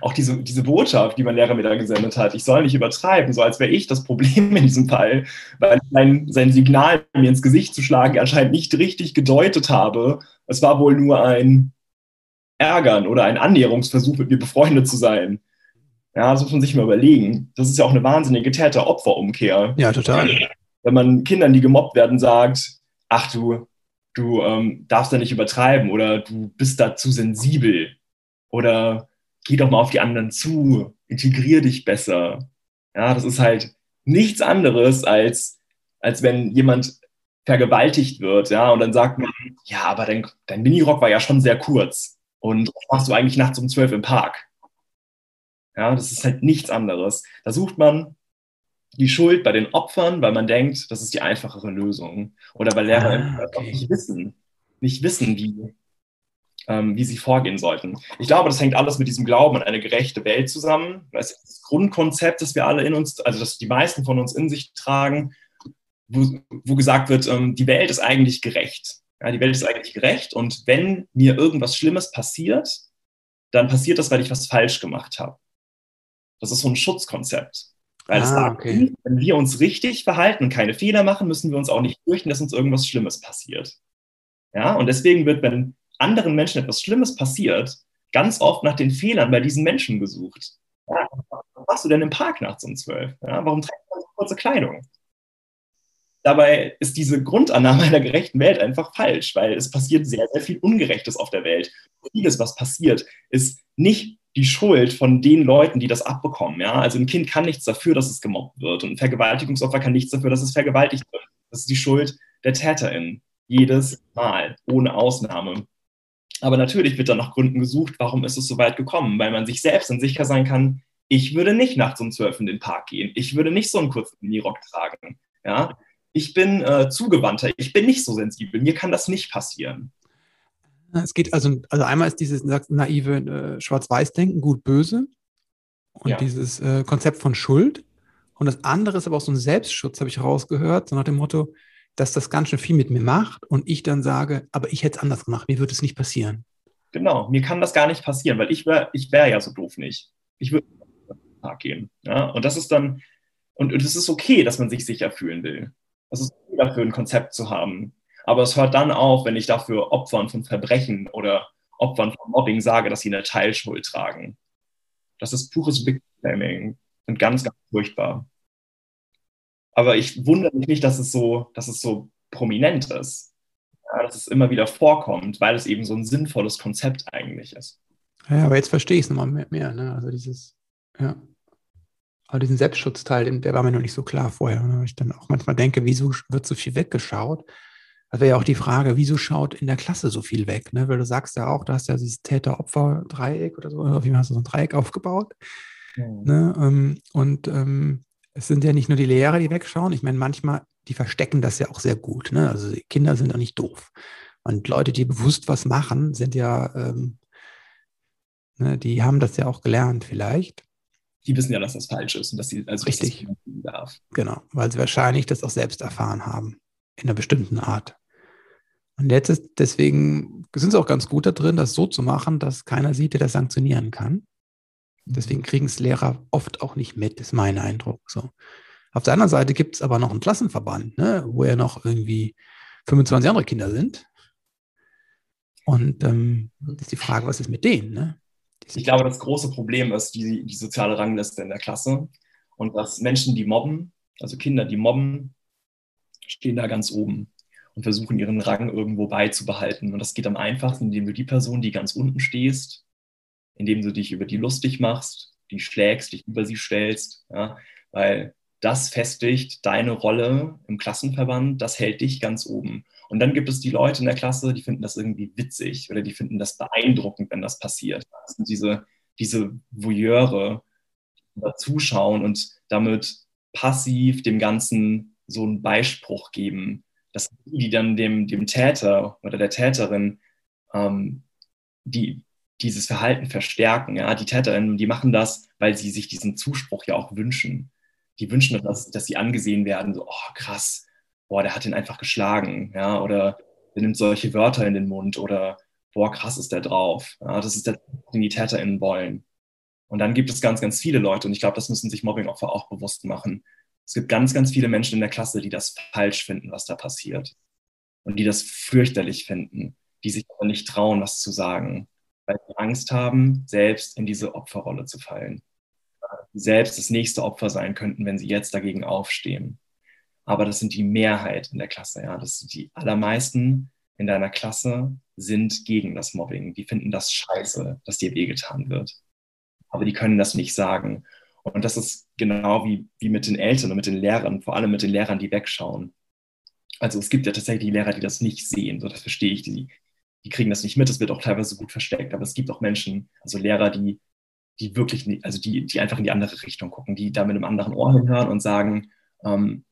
Auch diese, diese Botschaft, die mein Lehrer mir da gesendet hat, ich soll nicht übertreiben, so als wäre ich das Problem in diesem Fall, weil sein, sein Signal, mir ins Gesicht zu schlagen, anscheinend nicht richtig gedeutet habe. Es war wohl nur ein Ärgern oder ein Annäherungsversuch, mit mir befreundet zu sein. Ja, das muss man sich mal überlegen. Das ist ja auch eine wahnsinnige Täter-Opfer-Umkehr. Ja, total. Wenn man Kindern, die gemobbt werden, sagt, ach du, du ähm, darfst da nicht übertreiben oder du bist da zu sensibel oder geh doch mal auf die anderen zu, integrier dich besser. Ja, das ist halt nichts anderes als, als wenn jemand vergewaltigt wird, ja, und dann sagt man, ja, aber dein, dein Minirock war ja schon sehr kurz und was machst du eigentlich nachts um zwölf im Park? Ja, das ist halt nichts anderes. Da sucht man die Schuld bei den Opfern, weil man denkt, das ist die einfachere Lösung. Oder weil Lehrer ah, okay. nicht wissen, nicht wissen, wie, ähm, wie sie vorgehen sollten. Ich glaube, das hängt alles mit diesem Glauben an eine gerechte Welt zusammen. Das ist das Grundkonzept, das wir alle in uns, also das die meisten von uns in sich tragen, wo, wo gesagt wird, ähm, die Welt ist eigentlich gerecht. Ja, die Welt ist eigentlich gerecht und wenn mir irgendwas Schlimmes passiert, dann passiert das, weil ich was falsch gemacht habe. Das ist so ein Schutzkonzept. Weil ah, es sagt, okay. wenn wir uns richtig verhalten und keine Fehler machen, müssen wir uns auch nicht fürchten, dass uns irgendwas Schlimmes passiert. Ja, und deswegen wird, wenn anderen Menschen etwas Schlimmes passiert, ganz oft nach den Fehlern bei diesen Menschen gesucht. Ja, was machst du denn im Park nachts um zwölf? Ja, warum trägst du so kurze Kleidung? Dabei ist diese Grundannahme einer gerechten Welt einfach falsch, weil es passiert sehr, sehr viel Ungerechtes auf der Welt. Vieles, was passiert, ist nicht die Schuld von den Leuten, die das abbekommen. Ja? Also ein Kind kann nichts dafür, dass es gemobbt wird und ein Vergewaltigungsopfer kann nichts dafür, dass es vergewaltigt wird. Das ist die Schuld der TäterInnen. Jedes Mal, ohne Ausnahme. Aber natürlich wird dann nach Gründen gesucht, warum ist es so weit gekommen, weil man sich selbst dann sicher sein kann, ich würde nicht nachts um zwölf in den Park gehen. Ich würde nicht so einen kurzen Minirock tragen. Ja? Ich bin äh, zugewandter, ich bin nicht so sensibel, mir kann das nicht passieren. Es geht also, also einmal ist dieses naive äh, Schwarz-Weiß-Denken, gut-böse und ja. dieses äh, Konzept von Schuld. Und das andere ist aber auch so ein Selbstschutz, habe ich rausgehört, so nach dem Motto, dass das ganz schön viel mit mir macht und ich dann sage, aber ich hätte es anders gemacht, mir würde es nicht passieren. Genau, mir kann das gar nicht passieren, weil ich wäre ich wär ja so doof nicht. Ich würde Tag gehen. Ja? Und das ist dann, und es ist okay, dass man sich sicher fühlen will. Das ist okay, dafür ein Konzept zu haben. Aber es hört dann auf, wenn ich dafür Opfern von Verbrechen oder Opfern von Mobbing sage, dass sie eine Teilschuld tragen. Das ist pures Victim und ganz, ganz furchtbar. Aber ich wundere mich nicht, dass es so, dass es so prominent ist. Ja, dass es immer wieder vorkommt, weil es eben so ein sinnvolles Konzept eigentlich ist. Ja, aber jetzt verstehe ich es nochmal mehr, mehr ne? Also dieses, ja. Aber diesen Selbstschutzteil, der war mir noch nicht so klar vorher. Ne? Ich dann auch manchmal denke, wieso wird so viel weggeschaut? Das wäre ja auch die Frage, wieso schaut in der Klasse so viel weg? Ne? Weil du sagst ja auch, du hast ja dieses Täter-Opfer-Dreieck oder so, auf jeden Fall hast du so ein Dreieck aufgebaut. Mhm. Ne? Ähm, und ähm, es sind ja nicht nur die Lehrer, die wegschauen. Ich meine, manchmal, die verstecken das ja auch sehr gut. Ne? Also Kinder sind auch nicht doof. Und Leute, die bewusst was machen, sind ja, ähm, ne, die haben das ja auch gelernt vielleicht. Die wissen ja, dass das falsch ist und dass sie also richtig darf. Genau, weil sie wahrscheinlich das auch selbst erfahren haben in einer bestimmten Art. Und jetzt ist deswegen sind sie auch ganz gut da drin, das so zu machen, dass keiner sieht, der das sanktionieren kann. Deswegen kriegen es Lehrer oft auch nicht mit, ist mein Eindruck. So. Auf der anderen Seite gibt es aber noch einen Klassenverband, ne, wo ja noch irgendwie 25 andere Kinder sind. Und ähm, ist die Frage, was ist mit denen? Ne? Ich glaube, das große Problem ist die, die soziale Rangliste in der Klasse und dass Menschen, die mobben, also Kinder, die mobben, stehen da ganz oben und versuchen ihren Rang irgendwo beizubehalten. Und das geht am einfachsten, indem du die Person, die ganz unten stehst, indem du dich über die lustig machst, die schlägst, dich über sie stellst, ja, weil das festigt deine Rolle im Klassenverband, das hält dich ganz oben. Und dann gibt es die Leute in der Klasse, die finden das irgendwie witzig oder die finden das beeindruckend, wenn das passiert. Das sind diese, diese Voyeure, die da zuschauen und damit passiv dem Ganzen so einen Beispruch geben, das sind die, die dann dem, dem Täter oder der Täterin ähm, die, dieses Verhalten verstärken. Ja? Die Täterinnen, die machen das, weil sie sich diesen Zuspruch ja auch wünschen. Die wünschen, dass, dass sie angesehen werden, so, oh krass, boah, der hat ihn einfach geschlagen, ja, oder der nimmt solche Wörter in den Mund oder boah, krass ist der drauf. Ja, das ist der, den die TäterInnen wollen. Und dann gibt es ganz, ganz viele Leute, und ich glaube, das müssen sich Mobbingopfer auch bewusst machen. Es gibt ganz, ganz viele Menschen in der Klasse, die das falsch finden, was da passiert. Und die das fürchterlich finden, die sich aber nicht trauen, was zu sagen, weil sie Angst haben, selbst in diese Opferrolle zu fallen. Selbst das nächste Opfer sein könnten, wenn sie jetzt dagegen aufstehen. Aber das sind die Mehrheit in der Klasse, ja. Das sind die allermeisten in deiner Klasse sind gegen das Mobbing. Die finden das scheiße, dass dir wehgetan wird. Aber die können das nicht sagen. Und das ist genau wie, wie mit den Eltern und mit den Lehrern, vor allem mit den Lehrern, die wegschauen. Also es gibt ja tatsächlich Lehrer, die das nicht sehen, so das verstehe ich, die, die kriegen das nicht mit, das wird auch teilweise gut versteckt, aber es gibt auch Menschen, also Lehrer, die, die wirklich, also die, die einfach in die andere Richtung gucken, die da mit einem anderen Ohr hinhören und sagen, ähm,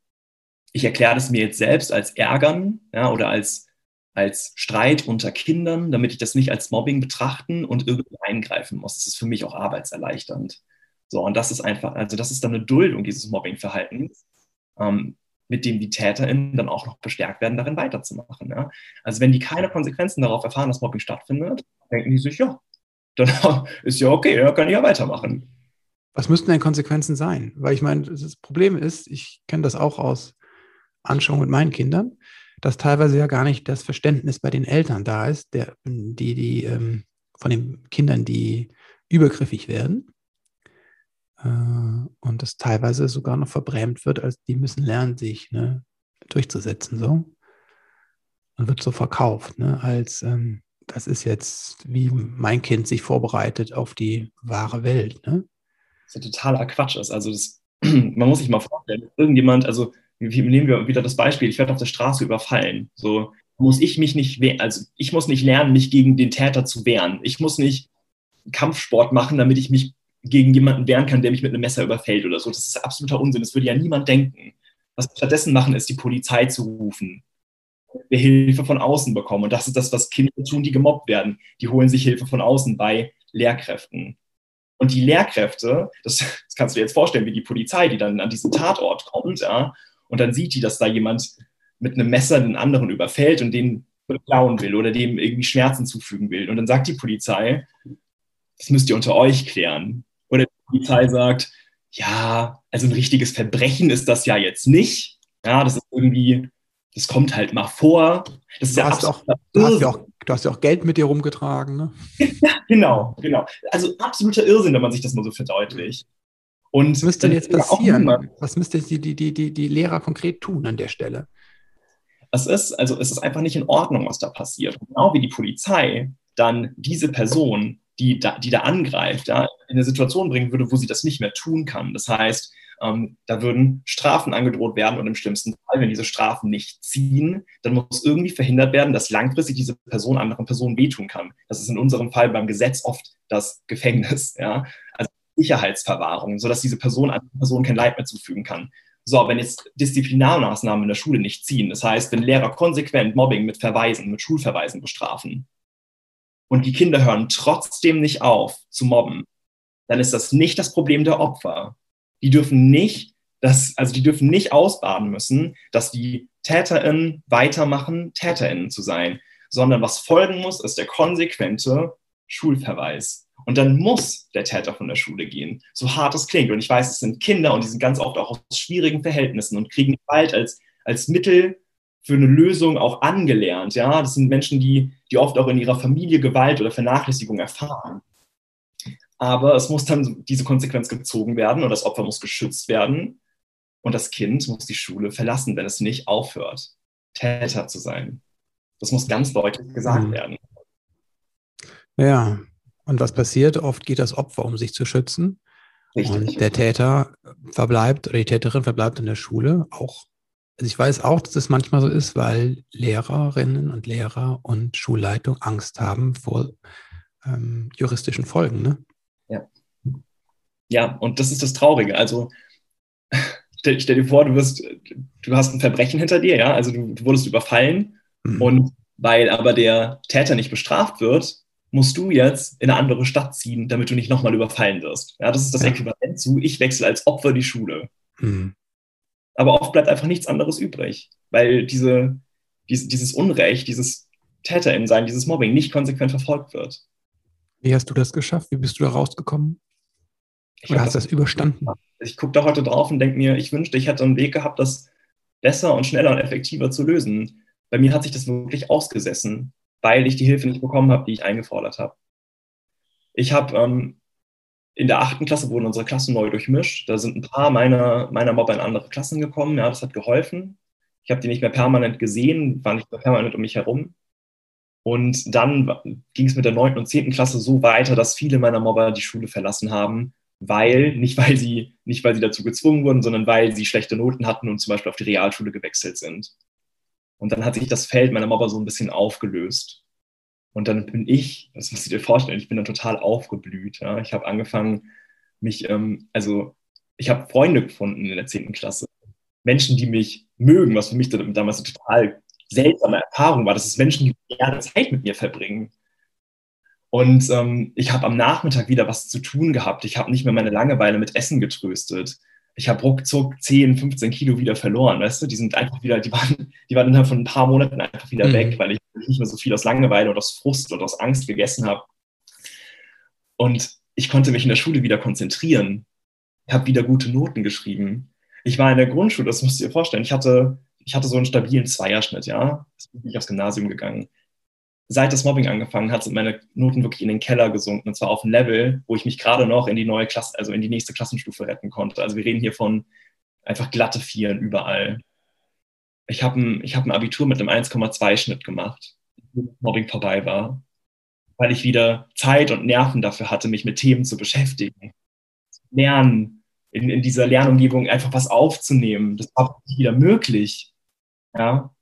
ich erkläre das mir jetzt selbst als Ärgern ja, oder als als Streit unter Kindern, damit ich das nicht als Mobbing betrachten und irgendwie eingreifen muss. Das ist für mich auch arbeitserleichternd. So, und das ist einfach, also das ist dann eine Duldung dieses Mobbingverhaltens, ähm, mit dem die TäterInnen dann auch noch bestärkt werden, darin weiterzumachen. Ja? Also wenn die keine Konsequenzen darauf erfahren, dass Mobbing stattfindet, denken die sich, ja, dann ist ja okay, dann kann ich ja weitermachen. Was müssten denn Konsequenzen sein? Weil ich meine, das Problem ist, ich kenne das auch aus Anschauung mit meinen Kindern dass teilweise ja gar nicht das Verständnis bei den Eltern da ist, der, die, die ähm, von den Kindern, die übergriffig werden. Äh, und das teilweise sogar noch verbrämt wird, als die müssen lernen, sich ne, durchzusetzen. So. Und wird so verkauft, ne, als ähm, das ist jetzt, wie mein Kind sich vorbereitet auf die wahre Welt. Ne? Das ist ja totaler Quatsch. Also das, man muss sich mal vorstellen, irgendjemand, also nehmen wir wieder das Beispiel, ich werde auf der Straße überfallen. So muss ich mich nicht, also ich muss nicht lernen, mich gegen den Täter zu wehren. Ich muss nicht Kampfsport machen, damit ich mich gegen jemanden wehren kann, der mich mit einem Messer überfällt oder so. Das ist absoluter Unsinn. Das würde ja niemand denken. Was wir stattdessen machen, ist die Polizei zu rufen. Wir Hilfe von außen bekommen. Und das ist das, was Kinder tun, die gemobbt werden. Die holen sich Hilfe von außen bei Lehrkräften. Und die Lehrkräfte, das, das kannst du dir jetzt vorstellen, wie die Polizei, die dann an diesen Tatort kommt, ja, und dann sieht die, dass da jemand mit einem Messer den anderen überfällt und den klauen will oder dem irgendwie Schmerzen zufügen will. Und dann sagt die Polizei, das müsst ihr unter euch klären. Oder die Polizei sagt, ja, also ein richtiges Verbrechen ist das ja jetzt nicht. Ja, das ist irgendwie, das kommt halt mal vor. Das ist du, ja hast auch, du, hast ja auch, du hast ja auch Geld mit dir rumgetragen, ne? ja, genau, genau. Also absoluter Irrsinn, wenn man sich das mal so verdeutlicht. Und was müsste denn jetzt passieren? Was müsste die, die, die, die, Lehrer konkret tun an der Stelle? Es ist, also es ist einfach nicht in Ordnung, was da passiert. Genau wie die Polizei dann diese Person, die da, die da angreift, ja, in eine Situation bringen würde, wo sie das nicht mehr tun kann. Das heißt, ähm, da würden Strafen angedroht werden und im schlimmsten Fall, wenn diese Strafen nicht ziehen, dann muss irgendwie verhindert werden, dass langfristig diese Person anderen Personen wehtun kann. Das ist in unserem Fall beim Gesetz oft das Gefängnis. Ja? Sicherheitsverwahrung, sodass diese Person einer Person kein Leid mehr zufügen kann. So, wenn jetzt Disziplinarmaßnahmen in der Schule nicht ziehen, das heißt, wenn Lehrer konsequent Mobbing mit Verweisen, mit Schulverweisen bestrafen und die Kinder hören trotzdem nicht auf zu mobben, dann ist das nicht das Problem der Opfer. Die dürfen nicht, das, also die dürfen nicht ausbaden müssen, dass die TäterInnen weitermachen, TäterInnen zu sein, sondern was folgen muss, ist der konsequente Schulverweis. Und dann muss der Täter von der Schule gehen, so hart es klingt. Und ich weiß, es sind Kinder und die sind ganz oft auch aus schwierigen Verhältnissen und kriegen Gewalt als, als Mittel für eine Lösung auch angelernt. Ja, das sind Menschen, die, die oft auch in ihrer Familie Gewalt oder Vernachlässigung erfahren. Aber es muss dann diese Konsequenz gezogen werden und das Opfer muss geschützt werden. Und das Kind muss die Schule verlassen, wenn es nicht aufhört, Täter zu sein. Das muss ganz deutlich gesagt mhm. werden. Ja, und was passiert? Oft geht das Opfer, um sich zu schützen. Richtig. Und der Täter verbleibt oder die Täterin verbleibt in der Schule. Auch, also ich weiß auch, dass das manchmal so ist, weil Lehrerinnen und Lehrer und Schulleitung Angst haben vor ähm, juristischen Folgen. Ne? Ja. Ja, und das ist das Traurige. Also stell, stell, dir vor, du wirst, du hast ein Verbrechen hinter dir, ja, also du, du wurdest überfallen mhm. und weil aber der Täter nicht bestraft wird, musst du jetzt in eine andere Stadt ziehen, damit du nicht nochmal überfallen wirst. Ja, das ist das. Äquivalent zu, ich wechsle als Opfer die Schule. Mhm. Aber oft bleibt einfach nichts anderes übrig, weil diese, diese dieses Unrecht, dieses Täterin-Sein, dieses Mobbing nicht konsequent verfolgt wird. Wie hast du das geschafft? Wie bist du da rausgekommen? Oder hast du das überstanden? Ich gucke da heute drauf und denke mir, ich wünschte, ich hätte einen Weg gehabt, das besser und schneller und effektiver zu lösen. Bei mir hat sich das wirklich ausgesessen, weil ich die Hilfe nicht bekommen habe, die ich eingefordert habe. Ich habe ähm, in der achten Klasse wurden unsere Klassen neu durchmischt. Da sind ein paar meiner, meiner Mobber in andere Klassen gekommen. Ja, das hat geholfen. Ich habe die nicht mehr permanent gesehen, waren nicht mehr permanent um mich herum. Und dann ging es mit der neunten und zehnten Klasse so weiter, dass viele meiner Mobber die Schule verlassen haben, weil, nicht weil sie, nicht weil sie dazu gezwungen wurden, sondern weil sie schlechte Noten hatten und zum Beispiel auf die Realschule gewechselt sind. Und dann hat sich das Feld meiner Mobber so ein bisschen aufgelöst. Und dann bin ich, das musst du dir vorstellen, ich bin dann total aufgeblüht. Ja. Ich habe angefangen, mich, ähm, also ich habe Freunde gefunden in der 10. Klasse. Menschen, die mich mögen, was für mich damals eine total seltsame Erfahrung war. Das ist Menschen, die gerne Zeit mit mir verbringen. Und ähm, ich habe am Nachmittag wieder was zu tun gehabt. Ich habe nicht mehr meine Langeweile mit Essen getröstet. Ich habe ruckzuck 10, 15 Kilo wieder verloren, weißt du? Die sind einfach wieder, die waren, die waren innerhalb von ein paar Monaten einfach wieder mhm. weg, weil ich nicht mehr so viel aus Langeweile oder aus Frust oder aus Angst gegessen habe. Und ich konnte mich in der Schule wieder konzentrieren. Ich habe wieder gute Noten geschrieben. Ich war in der Grundschule, das musst du dir vorstellen. Ich hatte, ich hatte so einen stabilen Zweierschnitt, ja. Ich bin nicht aufs Gymnasium gegangen seit das Mobbing angefangen hat, sind meine Noten wirklich in den Keller gesunken. Und zwar auf ein Level, wo ich mich gerade noch in die neue Klasse, also in die nächste Klassenstufe retten konnte. Also wir reden hier von einfach glatte Vieren überall. Ich habe ein, hab ein Abitur mit einem 1,2 Schnitt gemacht, wo Mobbing vorbei war, weil ich wieder Zeit und Nerven dafür hatte, mich mit Themen zu beschäftigen. Lernen, in, in dieser Lernumgebung einfach was aufzunehmen. Das war wieder möglich. Ja.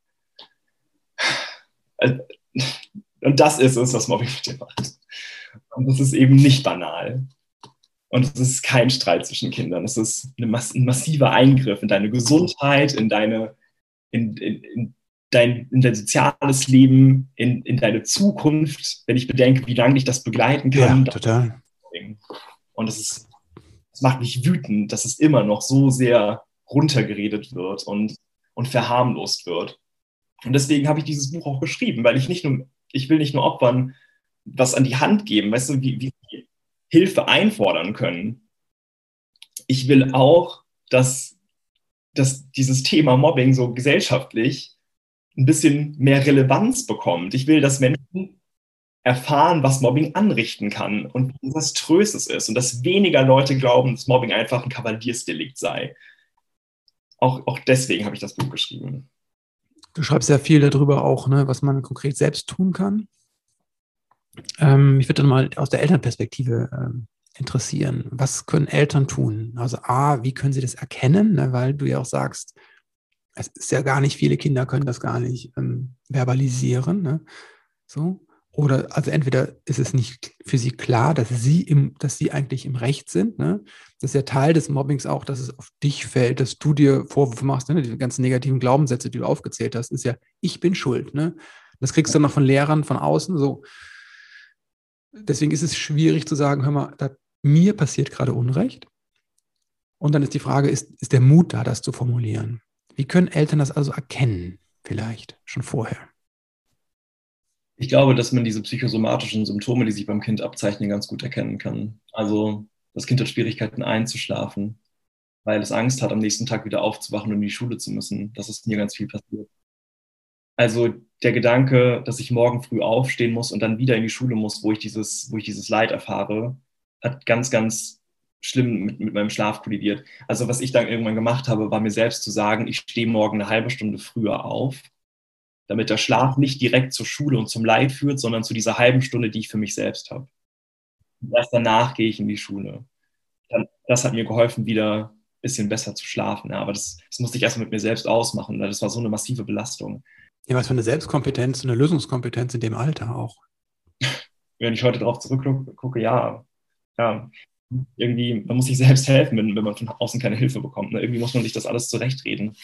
Also, und das ist es, was Mobbing mit dir macht. Und das ist eben nicht banal. Und es ist kein Streit zwischen Kindern. Es ist Mass ein massiver Eingriff in deine Gesundheit, in deine, in, in, in, dein, in dein soziales Leben, in, in deine Zukunft, wenn ich bedenke, wie lange dich das begleiten kann. Ja, total. Und es ist, es macht mich wütend, dass es immer noch so sehr runtergeredet wird und, und verharmlost wird. Und deswegen habe ich dieses Buch auch geschrieben, weil ich nicht nur, ich will nicht nur Opfern was an die Hand geben, weißt du, wie, wie Hilfe einfordern können. Ich will auch, dass, dass dieses Thema Mobbing so gesellschaftlich ein bisschen mehr Relevanz bekommt. Ich will, dass Menschen erfahren, was Mobbing anrichten kann und wie desaströs es ist und dass weniger Leute glauben, dass Mobbing einfach ein Kavaliersdelikt sei. Auch, auch deswegen habe ich das Buch geschrieben. Du schreibst ja viel darüber auch, ne, was man konkret selbst tun kann. Ähm, mich würde dann mal aus der Elternperspektive ähm, interessieren. Was können Eltern tun? Also A, wie können sie das erkennen? Ne, weil du ja auch sagst, es ist ja gar nicht, viele Kinder können das gar nicht ähm, verbalisieren. Ne? So. Oder also entweder ist es nicht für sie klar, dass sie im, dass sie eigentlich im Recht sind. Ne? Das ist ja Teil des Mobbings auch, dass es auf dich fällt, dass du dir Vorwürfe machst, ne? die ganzen negativen Glaubenssätze, die du aufgezählt hast, ist ja, ich bin schuld. Ne? Das kriegst du noch von Lehrern von außen so. Deswegen ist es schwierig zu sagen, hör mal, da, mir passiert gerade Unrecht. Und dann ist die Frage, ist, ist der Mut da, das zu formulieren? Wie können Eltern das also erkennen, vielleicht schon vorher? Ich glaube, dass man diese psychosomatischen Symptome, die sich beim Kind abzeichnen, ganz gut erkennen kann. Also das Kind hat Schwierigkeiten einzuschlafen, weil es Angst hat, am nächsten Tag wieder aufzuwachen und in die Schule zu müssen. Das ist mir ganz viel passiert. Also der Gedanke, dass ich morgen früh aufstehen muss und dann wieder in die Schule muss, wo ich dieses, wo ich dieses Leid erfahre, hat ganz, ganz schlimm mit, mit meinem Schlaf kollidiert. Also was ich dann irgendwann gemacht habe, war mir selbst zu sagen, ich stehe morgen eine halbe Stunde früher auf damit der Schlaf nicht direkt zur Schule und zum Leid führt, sondern zu dieser halben Stunde, die ich für mich selbst habe. erst danach gehe ich in die Schule. das hat mir geholfen, wieder ein bisschen besser zu schlafen. Ja, aber das, das musste ich erst mit mir selbst ausmachen. Das war so eine massive Belastung. Ja, was für eine Selbstkompetenz, eine Lösungskompetenz in dem Alter auch. Wenn ich heute darauf zurückgucke, ja. ja. irgendwie, man muss sich selbst helfen, wenn, wenn man von außen keine Hilfe bekommt. Ne? Irgendwie muss man sich das alles zurechtreden.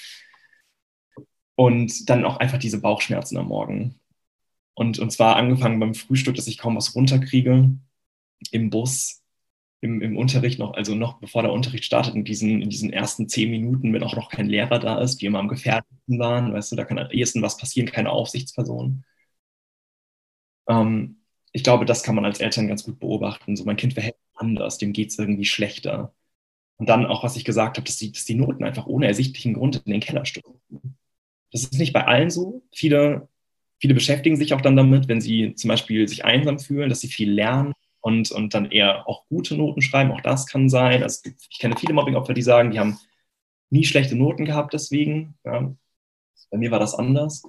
Und dann auch einfach diese Bauchschmerzen am Morgen. Und, und zwar angefangen beim Frühstück, dass ich kaum was runterkriege, im Bus, im, im Unterricht noch, also noch bevor der Unterricht startet, in diesen, in diesen ersten zehn Minuten, wenn auch noch kein Lehrer da ist, die immer am gefährdesten waren, weißt du, da kann am ehesten was passieren, keine Aufsichtsperson. Ähm, ich glaube, das kann man als Eltern ganz gut beobachten. So, mein Kind verhält sich anders, dem geht es irgendwie schlechter. Und dann auch, was ich gesagt habe, dass die, dass die Noten einfach ohne ersichtlichen Grund in den Keller stürzen. Das ist nicht bei allen so. Viele, viele beschäftigen sich auch dann damit, wenn sie zum Beispiel sich einsam fühlen, dass sie viel lernen und, und dann eher auch gute Noten schreiben. Auch das kann sein. Also ich kenne viele Mobbing-Opfer, die sagen, die haben nie schlechte Noten gehabt deswegen. Ja. Bei mir war das anders.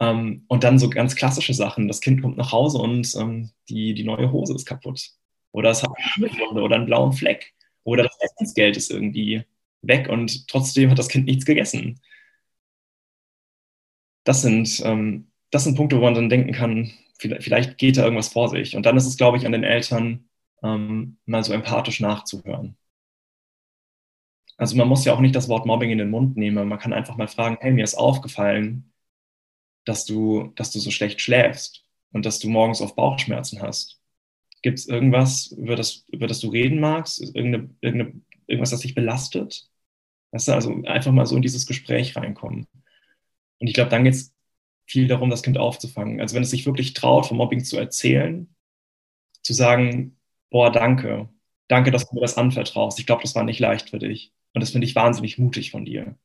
Ähm, und dann so ganz klassische Sachen. Das Kind kommt nach Hause und ähm, die, die neue Hose ist kaputt. Oder es hat eine oder einen blauen Fleck. Oder das Essensgeld ist irgendwie weg und trotzdem hat das Kind nichts gegessen. Das sind, ähm, das sind Punkte, wo man dann denken kann, vielleicht geht da irgendwas vor sich. Und dann ist es, glaube ich, an den Eltern, ähm, mal so empathisch nachzuhören. Also man muss ja auch nicht das Wort Mobbing in den Mund nehmen. Man kann einfach mal fragen, hey, mir ist aufgefallen, dass du, dass du so schlecht schläfst und dass du morgens auf Bauchschmerzen hast. Gibt es irgendwas, über das, über das du reden magst? Irgende, irgende, irgendwas, das dich belastet? Weißt du, also einfach mal so in dieses Gespräch reinkommen. Und ich glaube, dann geht es viel darum, das Kind aufzufangen. Also wenn es sich wirklich traut, vom Mobbing zu erzählen, zu sagen, boah, danke, danke, dass du mir das anvertraust. Ich glaube, das war nicht leicht für dich. Und das finde ich wahnsinnig mutig von dir.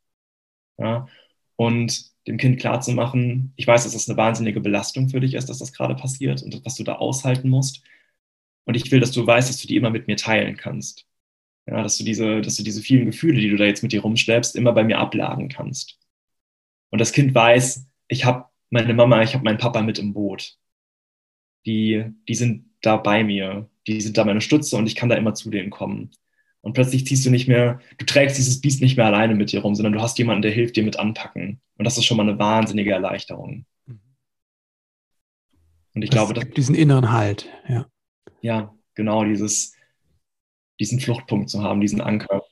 Ja? Und dem Kind klarzumachen, ich weiß, dass das eine wahnsinnige Belastung für dich ist, dass das gerade passiert und was du da aushalten musst. Und ich will, dass du weißt, dass du die immer mit mir teilen kannst. Ja, dass du diese, dass du diese vielen Gefühle, die du da jetzt mit dir rumschleppst, immer bei mir abladen kannst. Und das Kind weiß, ich habe meine Mama, ich habe meinen Papa mit im Boot. Die, die sind da bei mir. Die sind da meine Stütze und ich kann da immer zu denen kommen. Und plötzlich ziehst du nicht mehr, du trägst dieses Biest nicht mehr alleine mit dir rum, sondern du hast jemanden, der hilft dir mit anpacken. Und das ist schon mal eine wahnsinnige Erleichterung. Und ich das glaube, dass. Diesen inneren Halt, ja. Ja, genau, dieses, diesen Fluchtpunkt zu haben, diesen Anker.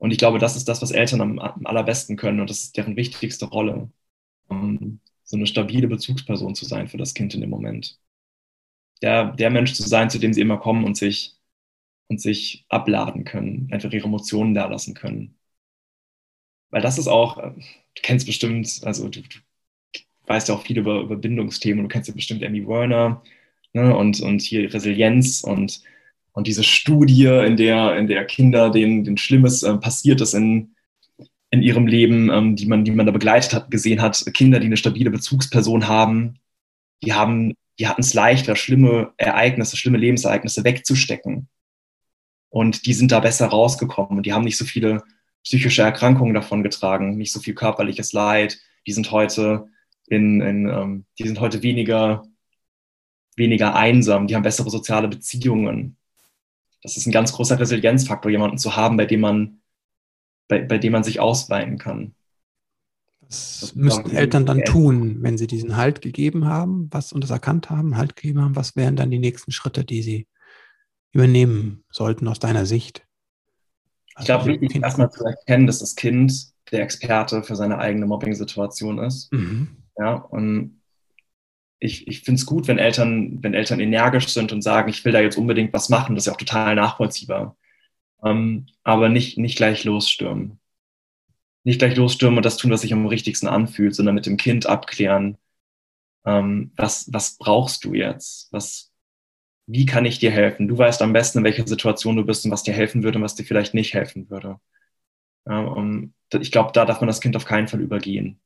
Und ich glaube, das ist das, was Eltern am, am allerbesten können und das ist deren wichtigste Rolle, um so eine stabile Bezugsperson zu sein für das Kind in dem Moment. Der, der Mensch zu sein, zu dem sie immer kommen und sich und sich abladen können, einfach ihre Emotionen da lassen können. Weil das ist auch, äh, du kennst bestimmt, also du, du weißt ja auch viel über, über Bindungsthemen, du kennst ja bestimmt Amy Werner ne, und, und hier Resilienz und, und diese Studie, in der, in der Kinder, denen, denen Schlimmes äh, passiert ist in, in ihrem Leben, ähm, die, man, die man da begleitet hat, gesehen hat, Kinder, die eine stabile Bezugsperson haben, die haben, die hatten es leichter, schlimme Ereignisse, schlimme Lebensereignisse wegzustecken und die sind da besser rausgekommen und die haben nicht so viele psychische Erkrankungen davon getragen, nicht so viel körperliches Leid. Die sind heute in, in ähm, die sind heute weniger, weniger einsam, die haben bessere soziale Beziehungen. Das ist ein ganz großer Resilienzfaktor, jemanden zu haben, bei dem man, bei, bei dem man sich ausweinen kann. Was das müssten Eltern dann tun, wenn sie diesen Halt gegeben haben, was und das erkannt haben, Halt gegeben haben? Was wären dann die nächsten Schritte, die sie übernehmen sollten aus deiner Sicht? Also ich glaube, wichtig ist erstmal zu erkennen, dass das Kind der Experte für seine eigene Mobbing-Situation ist. Mhm. Ja, und ich, ich finde es gut, wenn Eltern, wenn Eltern energisch sind und sagen, ich will da jetzt unbedingt was machen, das ist ja auch total nachvollziehbar. Ähm, aber nicht, nicht gleich losstürmen. Nicht gleich losstürmen und das tun, was sich am richtigsten anfühlt, sondern mit dem Kind abklären, ähm, was, was brauchst du jetzt? Was, wie kann ich dir helfen? Du weißt am besten, in welcher Situation du bist und was dir helfen würde und was dir vielleicht nicht helfen würde. Ja, ich glaube, da darf man das Kind auf keinen Fall übergehen.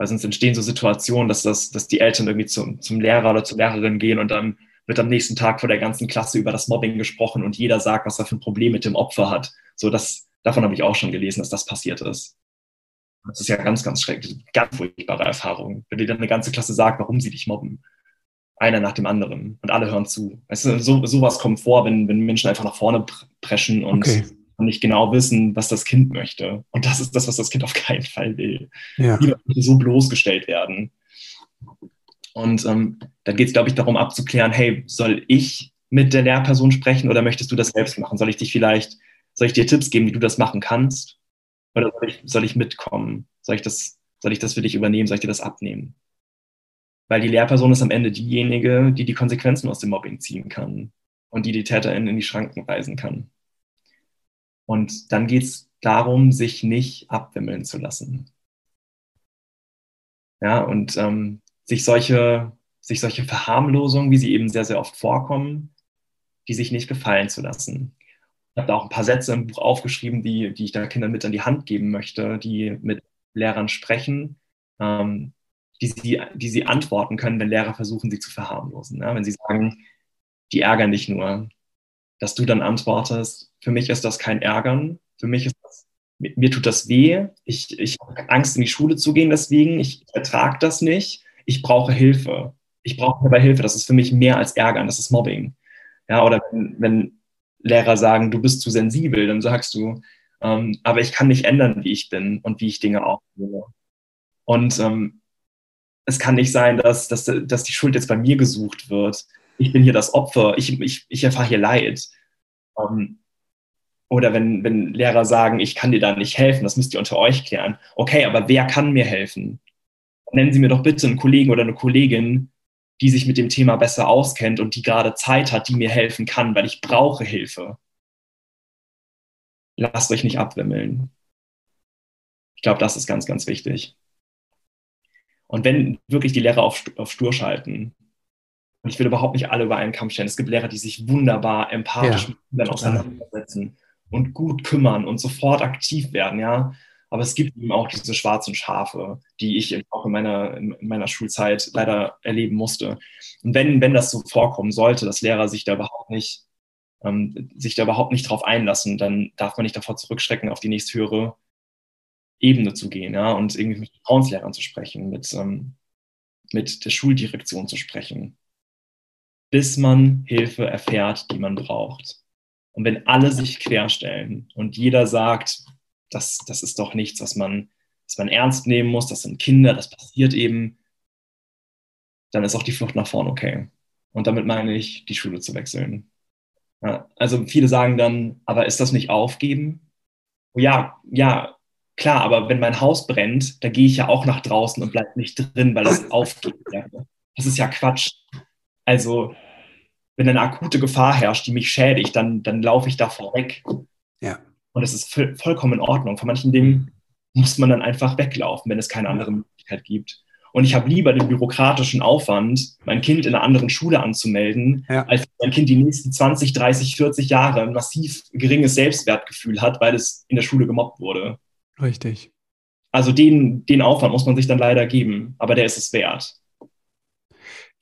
Weil sonst entstehen so Situationen, dass, das, dass die Eltern irgendwie zum, zum Lehrer oder zur Lehrerin gehen und dann wird am nächsten Tag vor der ganzen Klasse über das Mobbing gesprochen und jeder sagt, was er für ein Problem mit dem Opfer hat. So, das, davon habe ich auch schon gelesen, dass das passiert ist. Das ist ja ganz, ganz schrecklich, ganz furchtbare Erfahrung, wenn dir dann eine ganze Klasse sagt, warum sie dich mobben einer nach dem anderen und alle hören zu. Weißt du, so, sowas kommt vor, wenn, wenn Menschen einfach nach vorne preschen und, okay. Nicht genau wissen, was das Kind möchte. Und das ist das, was das Kind auf keinen Fall will. Ja. Niemand möchte so bloßgestellt werden. Und ähm, dann geht es, glaube ich, darum abzuklären, hey, soll ich mit der Lehrperson sprechen oder möchtest du das selbst machen? Soll ich dich vielleicht, soll ich dir Tipps geben, wie du das machen kannst? Oder soll ich, soll ich mitkommen? Soll ich, das, soll ich das für dich übernehmen? Soll ich dir das abnehmen? Weil die Lehrperson ist am Ende diejenige, die die Konsequenzen aus dem Mobbing ziehen kann und die die TäterInnen in die Schranken weisen kann. Und dann geht es darum, sich nicht abwimmeln zu lassen. Ja, und ähm, sich solche, sich solche Verharmlosungen, wie sie eben sehr, sehr oft vorkommen, die sich nicht gefallen zu lassen. Ich habe da auch ein paar Sätze im Buch aufgeschrieben, die, die ich da Kindern mit an die Hand geben möchte, die mit Lehrern sprechen, ähm, die, sie, die sie antworten können, wenn Lehrer versuchen, sie zu verharmlosen. Ja? Wenn sie sagen, die ärgern dich nur, dass du dann antwortest, für mich ist das kein Ärgern, für mich ist das, mir, mir tut das weh, ich, ich habe Angst, in die Schule zu gehen deswegen, ich ertrage das nicht, ich brauche Hilfe. Ich brauche dabei Hilfe, das ist für mich mehr als Ärgern, das ist Mobbing. Ja, oder wenn, wenn Lehrer sagen, du bist zu sensibel, dann sagst du, ähm, aber ich kann nicht ändern, wie ich bin und wie ich Dinge aufnehme. Und ähm, es kann nicht sein, dass, dass, dass die Schuld jetzt bei mir gesucht wird. Ich bin hier das Opfer, ich, ich, ich erfahre hier Leid. Ähm, oder wenn, wenn Lehrer sagen, ich kann dir da nicht helfen, das müsst ihr unter euch klären. Okay, aber wer kann mir helfen? Nennen Sie mir doch bitte einen Kollegen oder eine Kollegin, die sich mit dem Thema besser auskennt und die gerade Zeit hat, die mir helfen kann, weil ich brauche Hilfe. Lasst euch nicht abwimmeln. Ich glaube, das ist ganz, ganz wichtig. Und wenn wirklich die Lehrer auf, auf Stur schalten, und ich will überhaupt nicht alle über einen Kampf stellen, es gibt Lehrer, die sich wunderbar empathisch ja, mit Kindern auseinandersetzen und gut kümmern und sofort aktiv werden, ja. Aber es gibt eben auch diese schwarzen Schafe, die ich auch in meiner, in meiner Schulzeit leider erleben musste. Und wenn, wenn das so vorkommen sollte, dass Lehrer sich da überhaupt nicht, ähm, sich da überhaupt nicht drauf einlassen, dann darf man nicht davor zurückschrecken, auf die nächsthöhere Ebene zu gehen, ja, und irgendwie mit Vertrauenslehrern zu sprechen, mit, ähm, mit der Schuldirektion zu sprechen, bis man Hilfe erfährt, die man braucht. Und wenn alle sich querstellen und jeder sagt, das, das ist doch nichts, was man, was man ernst nehmen muss, das sind Kinder, das passiert eben, dann ist auch die Flucht nach vorn okay. Und damit meine ich, die Schule zu wechseln. Ja, also viele sagen dann, aber ist das nicht aufgeben? Ja, ja, klar, aber wenn mein Haus brennt, da gehe ich ja auch nach draußen und bleibe nicht drin, weil das aufgeben wäre. Das ist ja Quatsch. Also, wenn eine akute Gefahr herrscht, die mich schädigt, dann, dann laufe ich davor weg. Ja. Und das ist vollkommen in Ordnung. Von manchen Dingen muss man dann einfach weglaufen, wenn es keine andere Möglichkeit gibt. Und ich habe lieber den bürokratischen Aufwand, mein Kind in einer anderen Schule anzumelden, ja. als mein Kind die nächsten 20, 30, 40 Jahre ein massiv geringes Selbstwertgefühl hat, weil es in der Schule gemobbt wurde. Richtig. Also den, den Aufwand muss man sich dann leider geben, aber der ist es wert.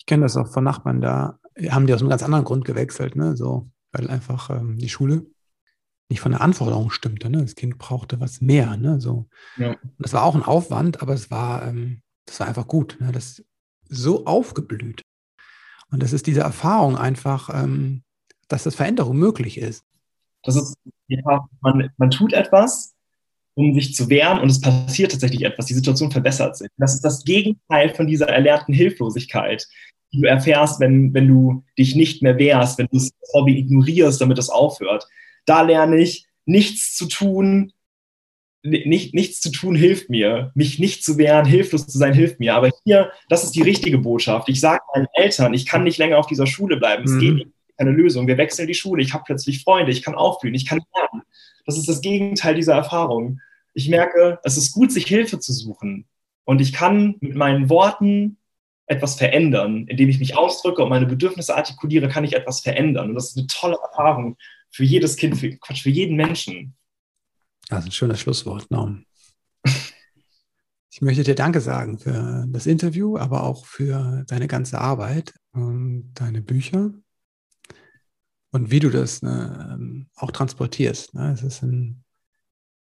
Ich kenne das auch von Nachbarn, da haben die aus einem ganz anderen Grund gewechselt, ne? So, weil einfach ähm, die Schule nicht von der Anforderung stimmte. Ne? Das Kind brauchte was mehr. Ne? So. Ja. Das war auch ein Aufwand, aber es war, ähm, das war einfach gut. Ne? Das ist so aufgeblüht. Und das ist diese Erfahrung einfach, ähm, dass das Veränderung möglich ist. Das ist, ja, man, man tut etwas, um sich zu wehren und es passiert tatsächlich etwas. Die Situation verbessert sich. Das ist das Gegenteil von dieser erlernten Hilflosigkeit, die du erfährst, wenn, wenn du dich nicht mehr wehrst, wenn du das Hobby ignorierst, damit es aufhört da lerne ich, nichts zu tun, nicht, nichts zu tun hilft mir. Mich nicht zu wehren, hilflos zu sein, hilft mir. Aber hier, das ist die richtige Botschaft. Ich sage meinen Eltern, ich kann nicht länger auf dieser Schule bleiben. Es mhm. geht nicht, keine Lösung. Wir wechseln die Schule. Ich habe plötzlich Freunde. Ich kann aufblühen. Ich kann lernen. Das ist das Gegenteil dieser Erfahrung. Ich merke, es ist gut, sich Hilfe zu suchen. Und ich kann mit meinen Worten etwas verändern. Indem ich mich ausdrücke und meine Bedürfnisse artikuliere, kann ich etwas verändern. Und das ist eine tolle Erfahrung für jedes Kind, für, Quatsch, für jeden Menschen. Das ist ein schönes Schlusswort, Norm. Ich möchte dir Danke sagen für das Interview, aber auch für deine ganze Arbeit und deine Bücher und wie du das ne, ähm, auch transportierst. Ne? Es ist, ein,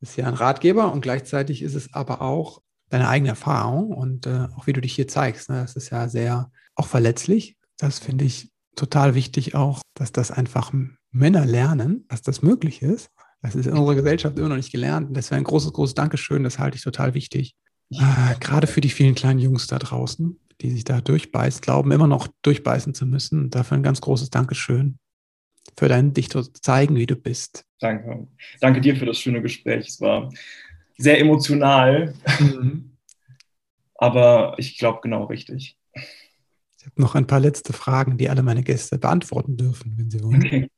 ist ja ein Ratgeber und gleichzeitig ist es aber auch deine eigene Erfahrung und äh, auch wie du dich hier zeigst. Ne? Das ist ja sehr auch verletzlich. Das finde ich total wichtig auch, dass das einfach Männer lernen, dass das möglich ist. Das ist in unserer Gesellschaft immer noch nicht gelernt. Und deswegen ein großes, großes Dankeschön. Das halte ich total wichtig. Äh, gerade für die vielen kleinen Jungs da draußen, die sich da durchbeißen, glauben immer noch durchbeißen zu müssen. Dafür ein ganz großes Dankeschön. für dein dich zu zeigen, wie du bist. Danke. Danke dir für das schöne Gespräch. Es war sehr emotional, mhm. aber ich glaube genau richtig. Ich habe noch ein paar letzte Fragen, die alle meine Gäste beantworten dürfen, wenn sie wollen. Okay.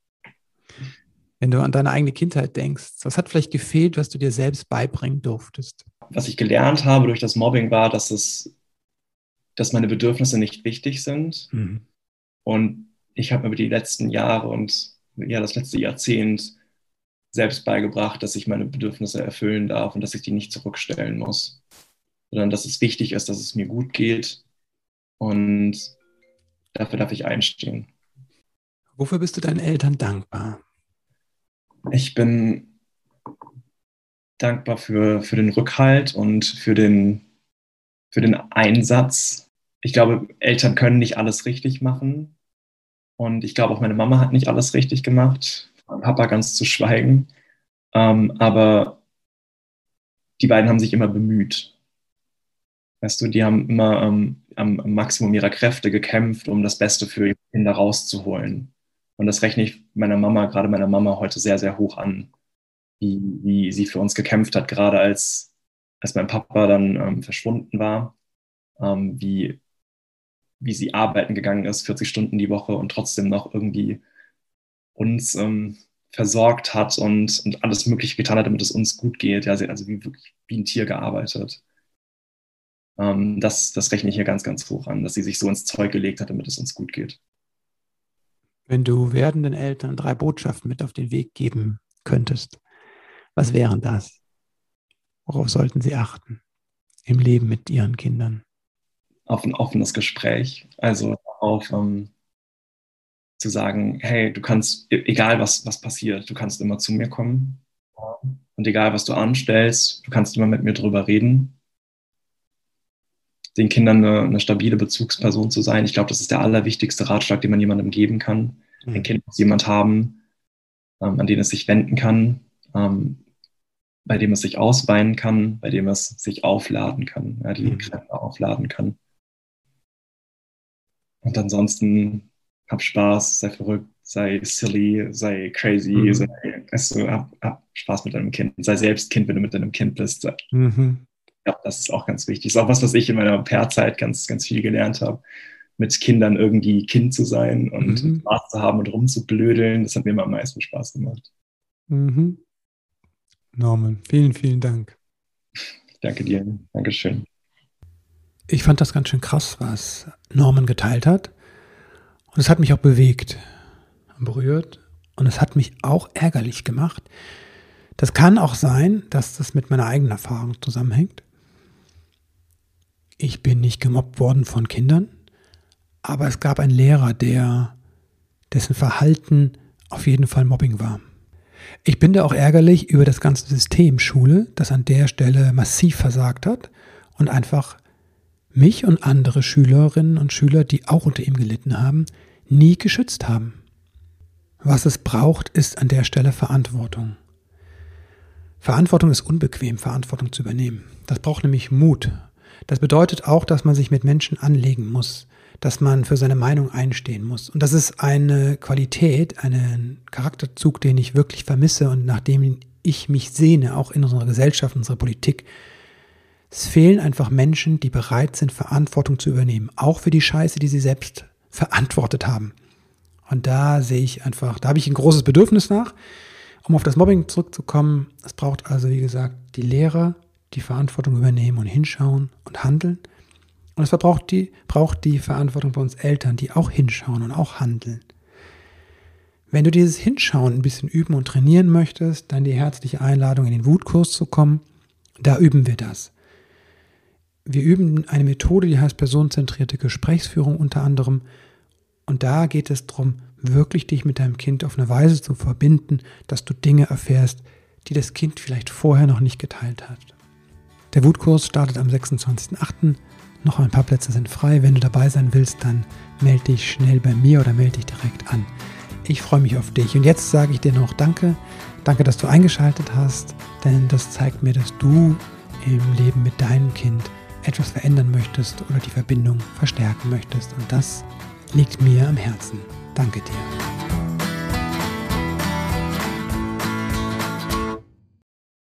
Wenn du an deine eigene Kindheit denkst, was hat vielleicht gefehlt, was du dir selbst beibringen durftest? Was ich gelernt habe durch das Mobbing war, dass es, dass meine Bedürfnisse nicht wichtig sind. Mhm. Und ich habe mir über die letzten Jahre und ja, das letzte Jahrzehnt selbst beigebracht, dass ich meine Bedürfnisse erfüllen darf und dass ich die nicht zurückstellen muss, sondern dass es wichtig ist, dass es mir gut geht und dafür darf ich einstehen. Wofür bist du deinen Eltern dankbar? Ich bin dankbar für, für den Rückhalt und für den, für den Einsatz. Ich glaube, Eltern können nicht alles richtig machen. Und ich glaube, auch meine Mama hat nicht alles richtig gemacht. Papa ganz zu schweigen. Ähm, aber die beiden haben sich immer bemüht. Weißt du, die haben immer ähm, am, am, Maximum ihrer Kräfte gekämpft, um das Beste für ihre Kinder rauszuholen. Und das rechne ich meiner Mama, gerade meiner Mama heute sehr, sehr hoch an, wie, wie sie für uns gekämpft hat, gerade als, als mein Papa dann ähm, verschwunden war, ähm, wie, wie sie arbeiten gegangen ist, 40 Stunden die Woche und trotzdem noch irgendwie uns ähm, versorgt hat und, und alles Mögliche getan hat, damit es uns gut geht. Ja, sie hat also wie, wie ein Tier gearbeitet. Ähm, das, das rechne ich hier ganz, ganz hoch an, dass sie sich so ins Zeug gelegt hat, damit es uns gut geht. Wenn du werdenden Eltern drei Botschaften mit auf den Weg geben könntest, was wären das? Worauf sollten sie achten im Leben mit ihren Kindern? Auf ein offenes Gespräch, also auf ähm, zu sagen, hey, du kannst, e-, egal was, was passiert, du kannst immer zu mir kommen. Und egal was du anstellst, du kannst immer mit mir drüber reden. Den Kindern eine, eine stabile Bezugsperson zu sein. Ich glaube, das ist der allerwichtigste Ratschlag, den man jemandem geben kann. Mhm. Ein Kind muss jemand haben, ähm, an den es sich wenden kann, ähm, bei dem es sich ausweinen kann, bei dem es sich aufladen kann, ja, die mhm. Kräfte aufladen kann. Und ansonsten hab Spaß, sei verrückt, sei silly, sei crazy, mhm. sei, also, hab, hab, Spaß mit deinem Kind, sei selbst Kind, wenn du mit deinem Kind bist. Mhm. Ja, das ist auch ganz wichtig. Das ist auch was, was ich in meiner Pairzeit ganz, ganz viel gelernt habe, mit Kindern irgendwie Kind zu sein und mhm. Spaß zu haben und rumzublödeln. Das hat mir immer am meisten Spaß gemacht. Mhm. Norman, vielen, vielen Dank. danke dir. Dankeschön. Ich fand das ganz schön krass, was Norman geteilt hat. Und es hat mich auch bewegt, berührt und es hat mich auch ärgerlich gemacht. Das kann auch sein, dass das mit meiner eigenen Erfahrung zusammenhängt. Ich bin nicht gemobbt worden von Kindern, aber es gab einen Lehrer, der dessen Verhalten auf jeden Fall Mobbing war. Ich bin da auch ärgerlich über das ganze System Schule, das an der Stelle massiv versagt hat und einfach mich und andere Schülerinnen und Schüler, die auch unter ihm gelitten haben, nie geschützt haben. Was es braucht, ist an der Stelle Verantwortung. Verantwortung ist unbequem, Verantwortung zu übernehmen. Das braucht nämlich Mut. Das bedeutet auch, dass man sich mit Menschen anlegen muss, dass man für seine Meinung einstehen muss. Und das ist eine Qualität, einen Charakterzug, den ich wirklich vermisse und nach dem ich mich sehne, auch in unserer Gesellschaft, in unserer Politik. Es fehlen einfach Menschen, die bereit sind, Verantwortung zu übernehmen, auch für die Scheiße, die sie selbst verantwortet haben. Und da sehe ich einfach, da habe ich ein großes Bedürfnis nach. Um auf das Mobbing zurückzukommen, es braucht also, wie gesagt, die Lehrer, die Verantwortung übernehmen und hinschauen und handeln. Und es braucht die, braucht die Verantwortung bei uns Eltern, die auch hinschauen und auch handeln. Wenn du dieses Hinschauen ein bisschen üben und trainieren möchtest, dann die herzliche Einladung, in den Wutkurs zu kommen. Da üben wir das. Wir üben eine Methode, die heißt personenzentrierte Gesprächsführung unter anderem. Und da geht es darum, wirklich dich mit deinem Kind auf eine Weise zu verbinden, dass du Dinge erfährst, die das Kind vielleicht vorher noch nicht geteilt hat. Der Wutkurs startet am 26.08. Noch ein paar Plätze sind frei. Wenn du dabei sein willst, dann melde dich schnell bei mir oder melde dich direkt an. Ich freue mich auf dich. Und jetzt sage ich dir noch Danke. Danke, dass du eingeschaltet hast, denn das zeigt mir, dass du im Leben mit deinem Kind etwas verändern möchtest oder die Verbindung verstärken möchtest. Und das liegt mir am Herzen. Danke dir.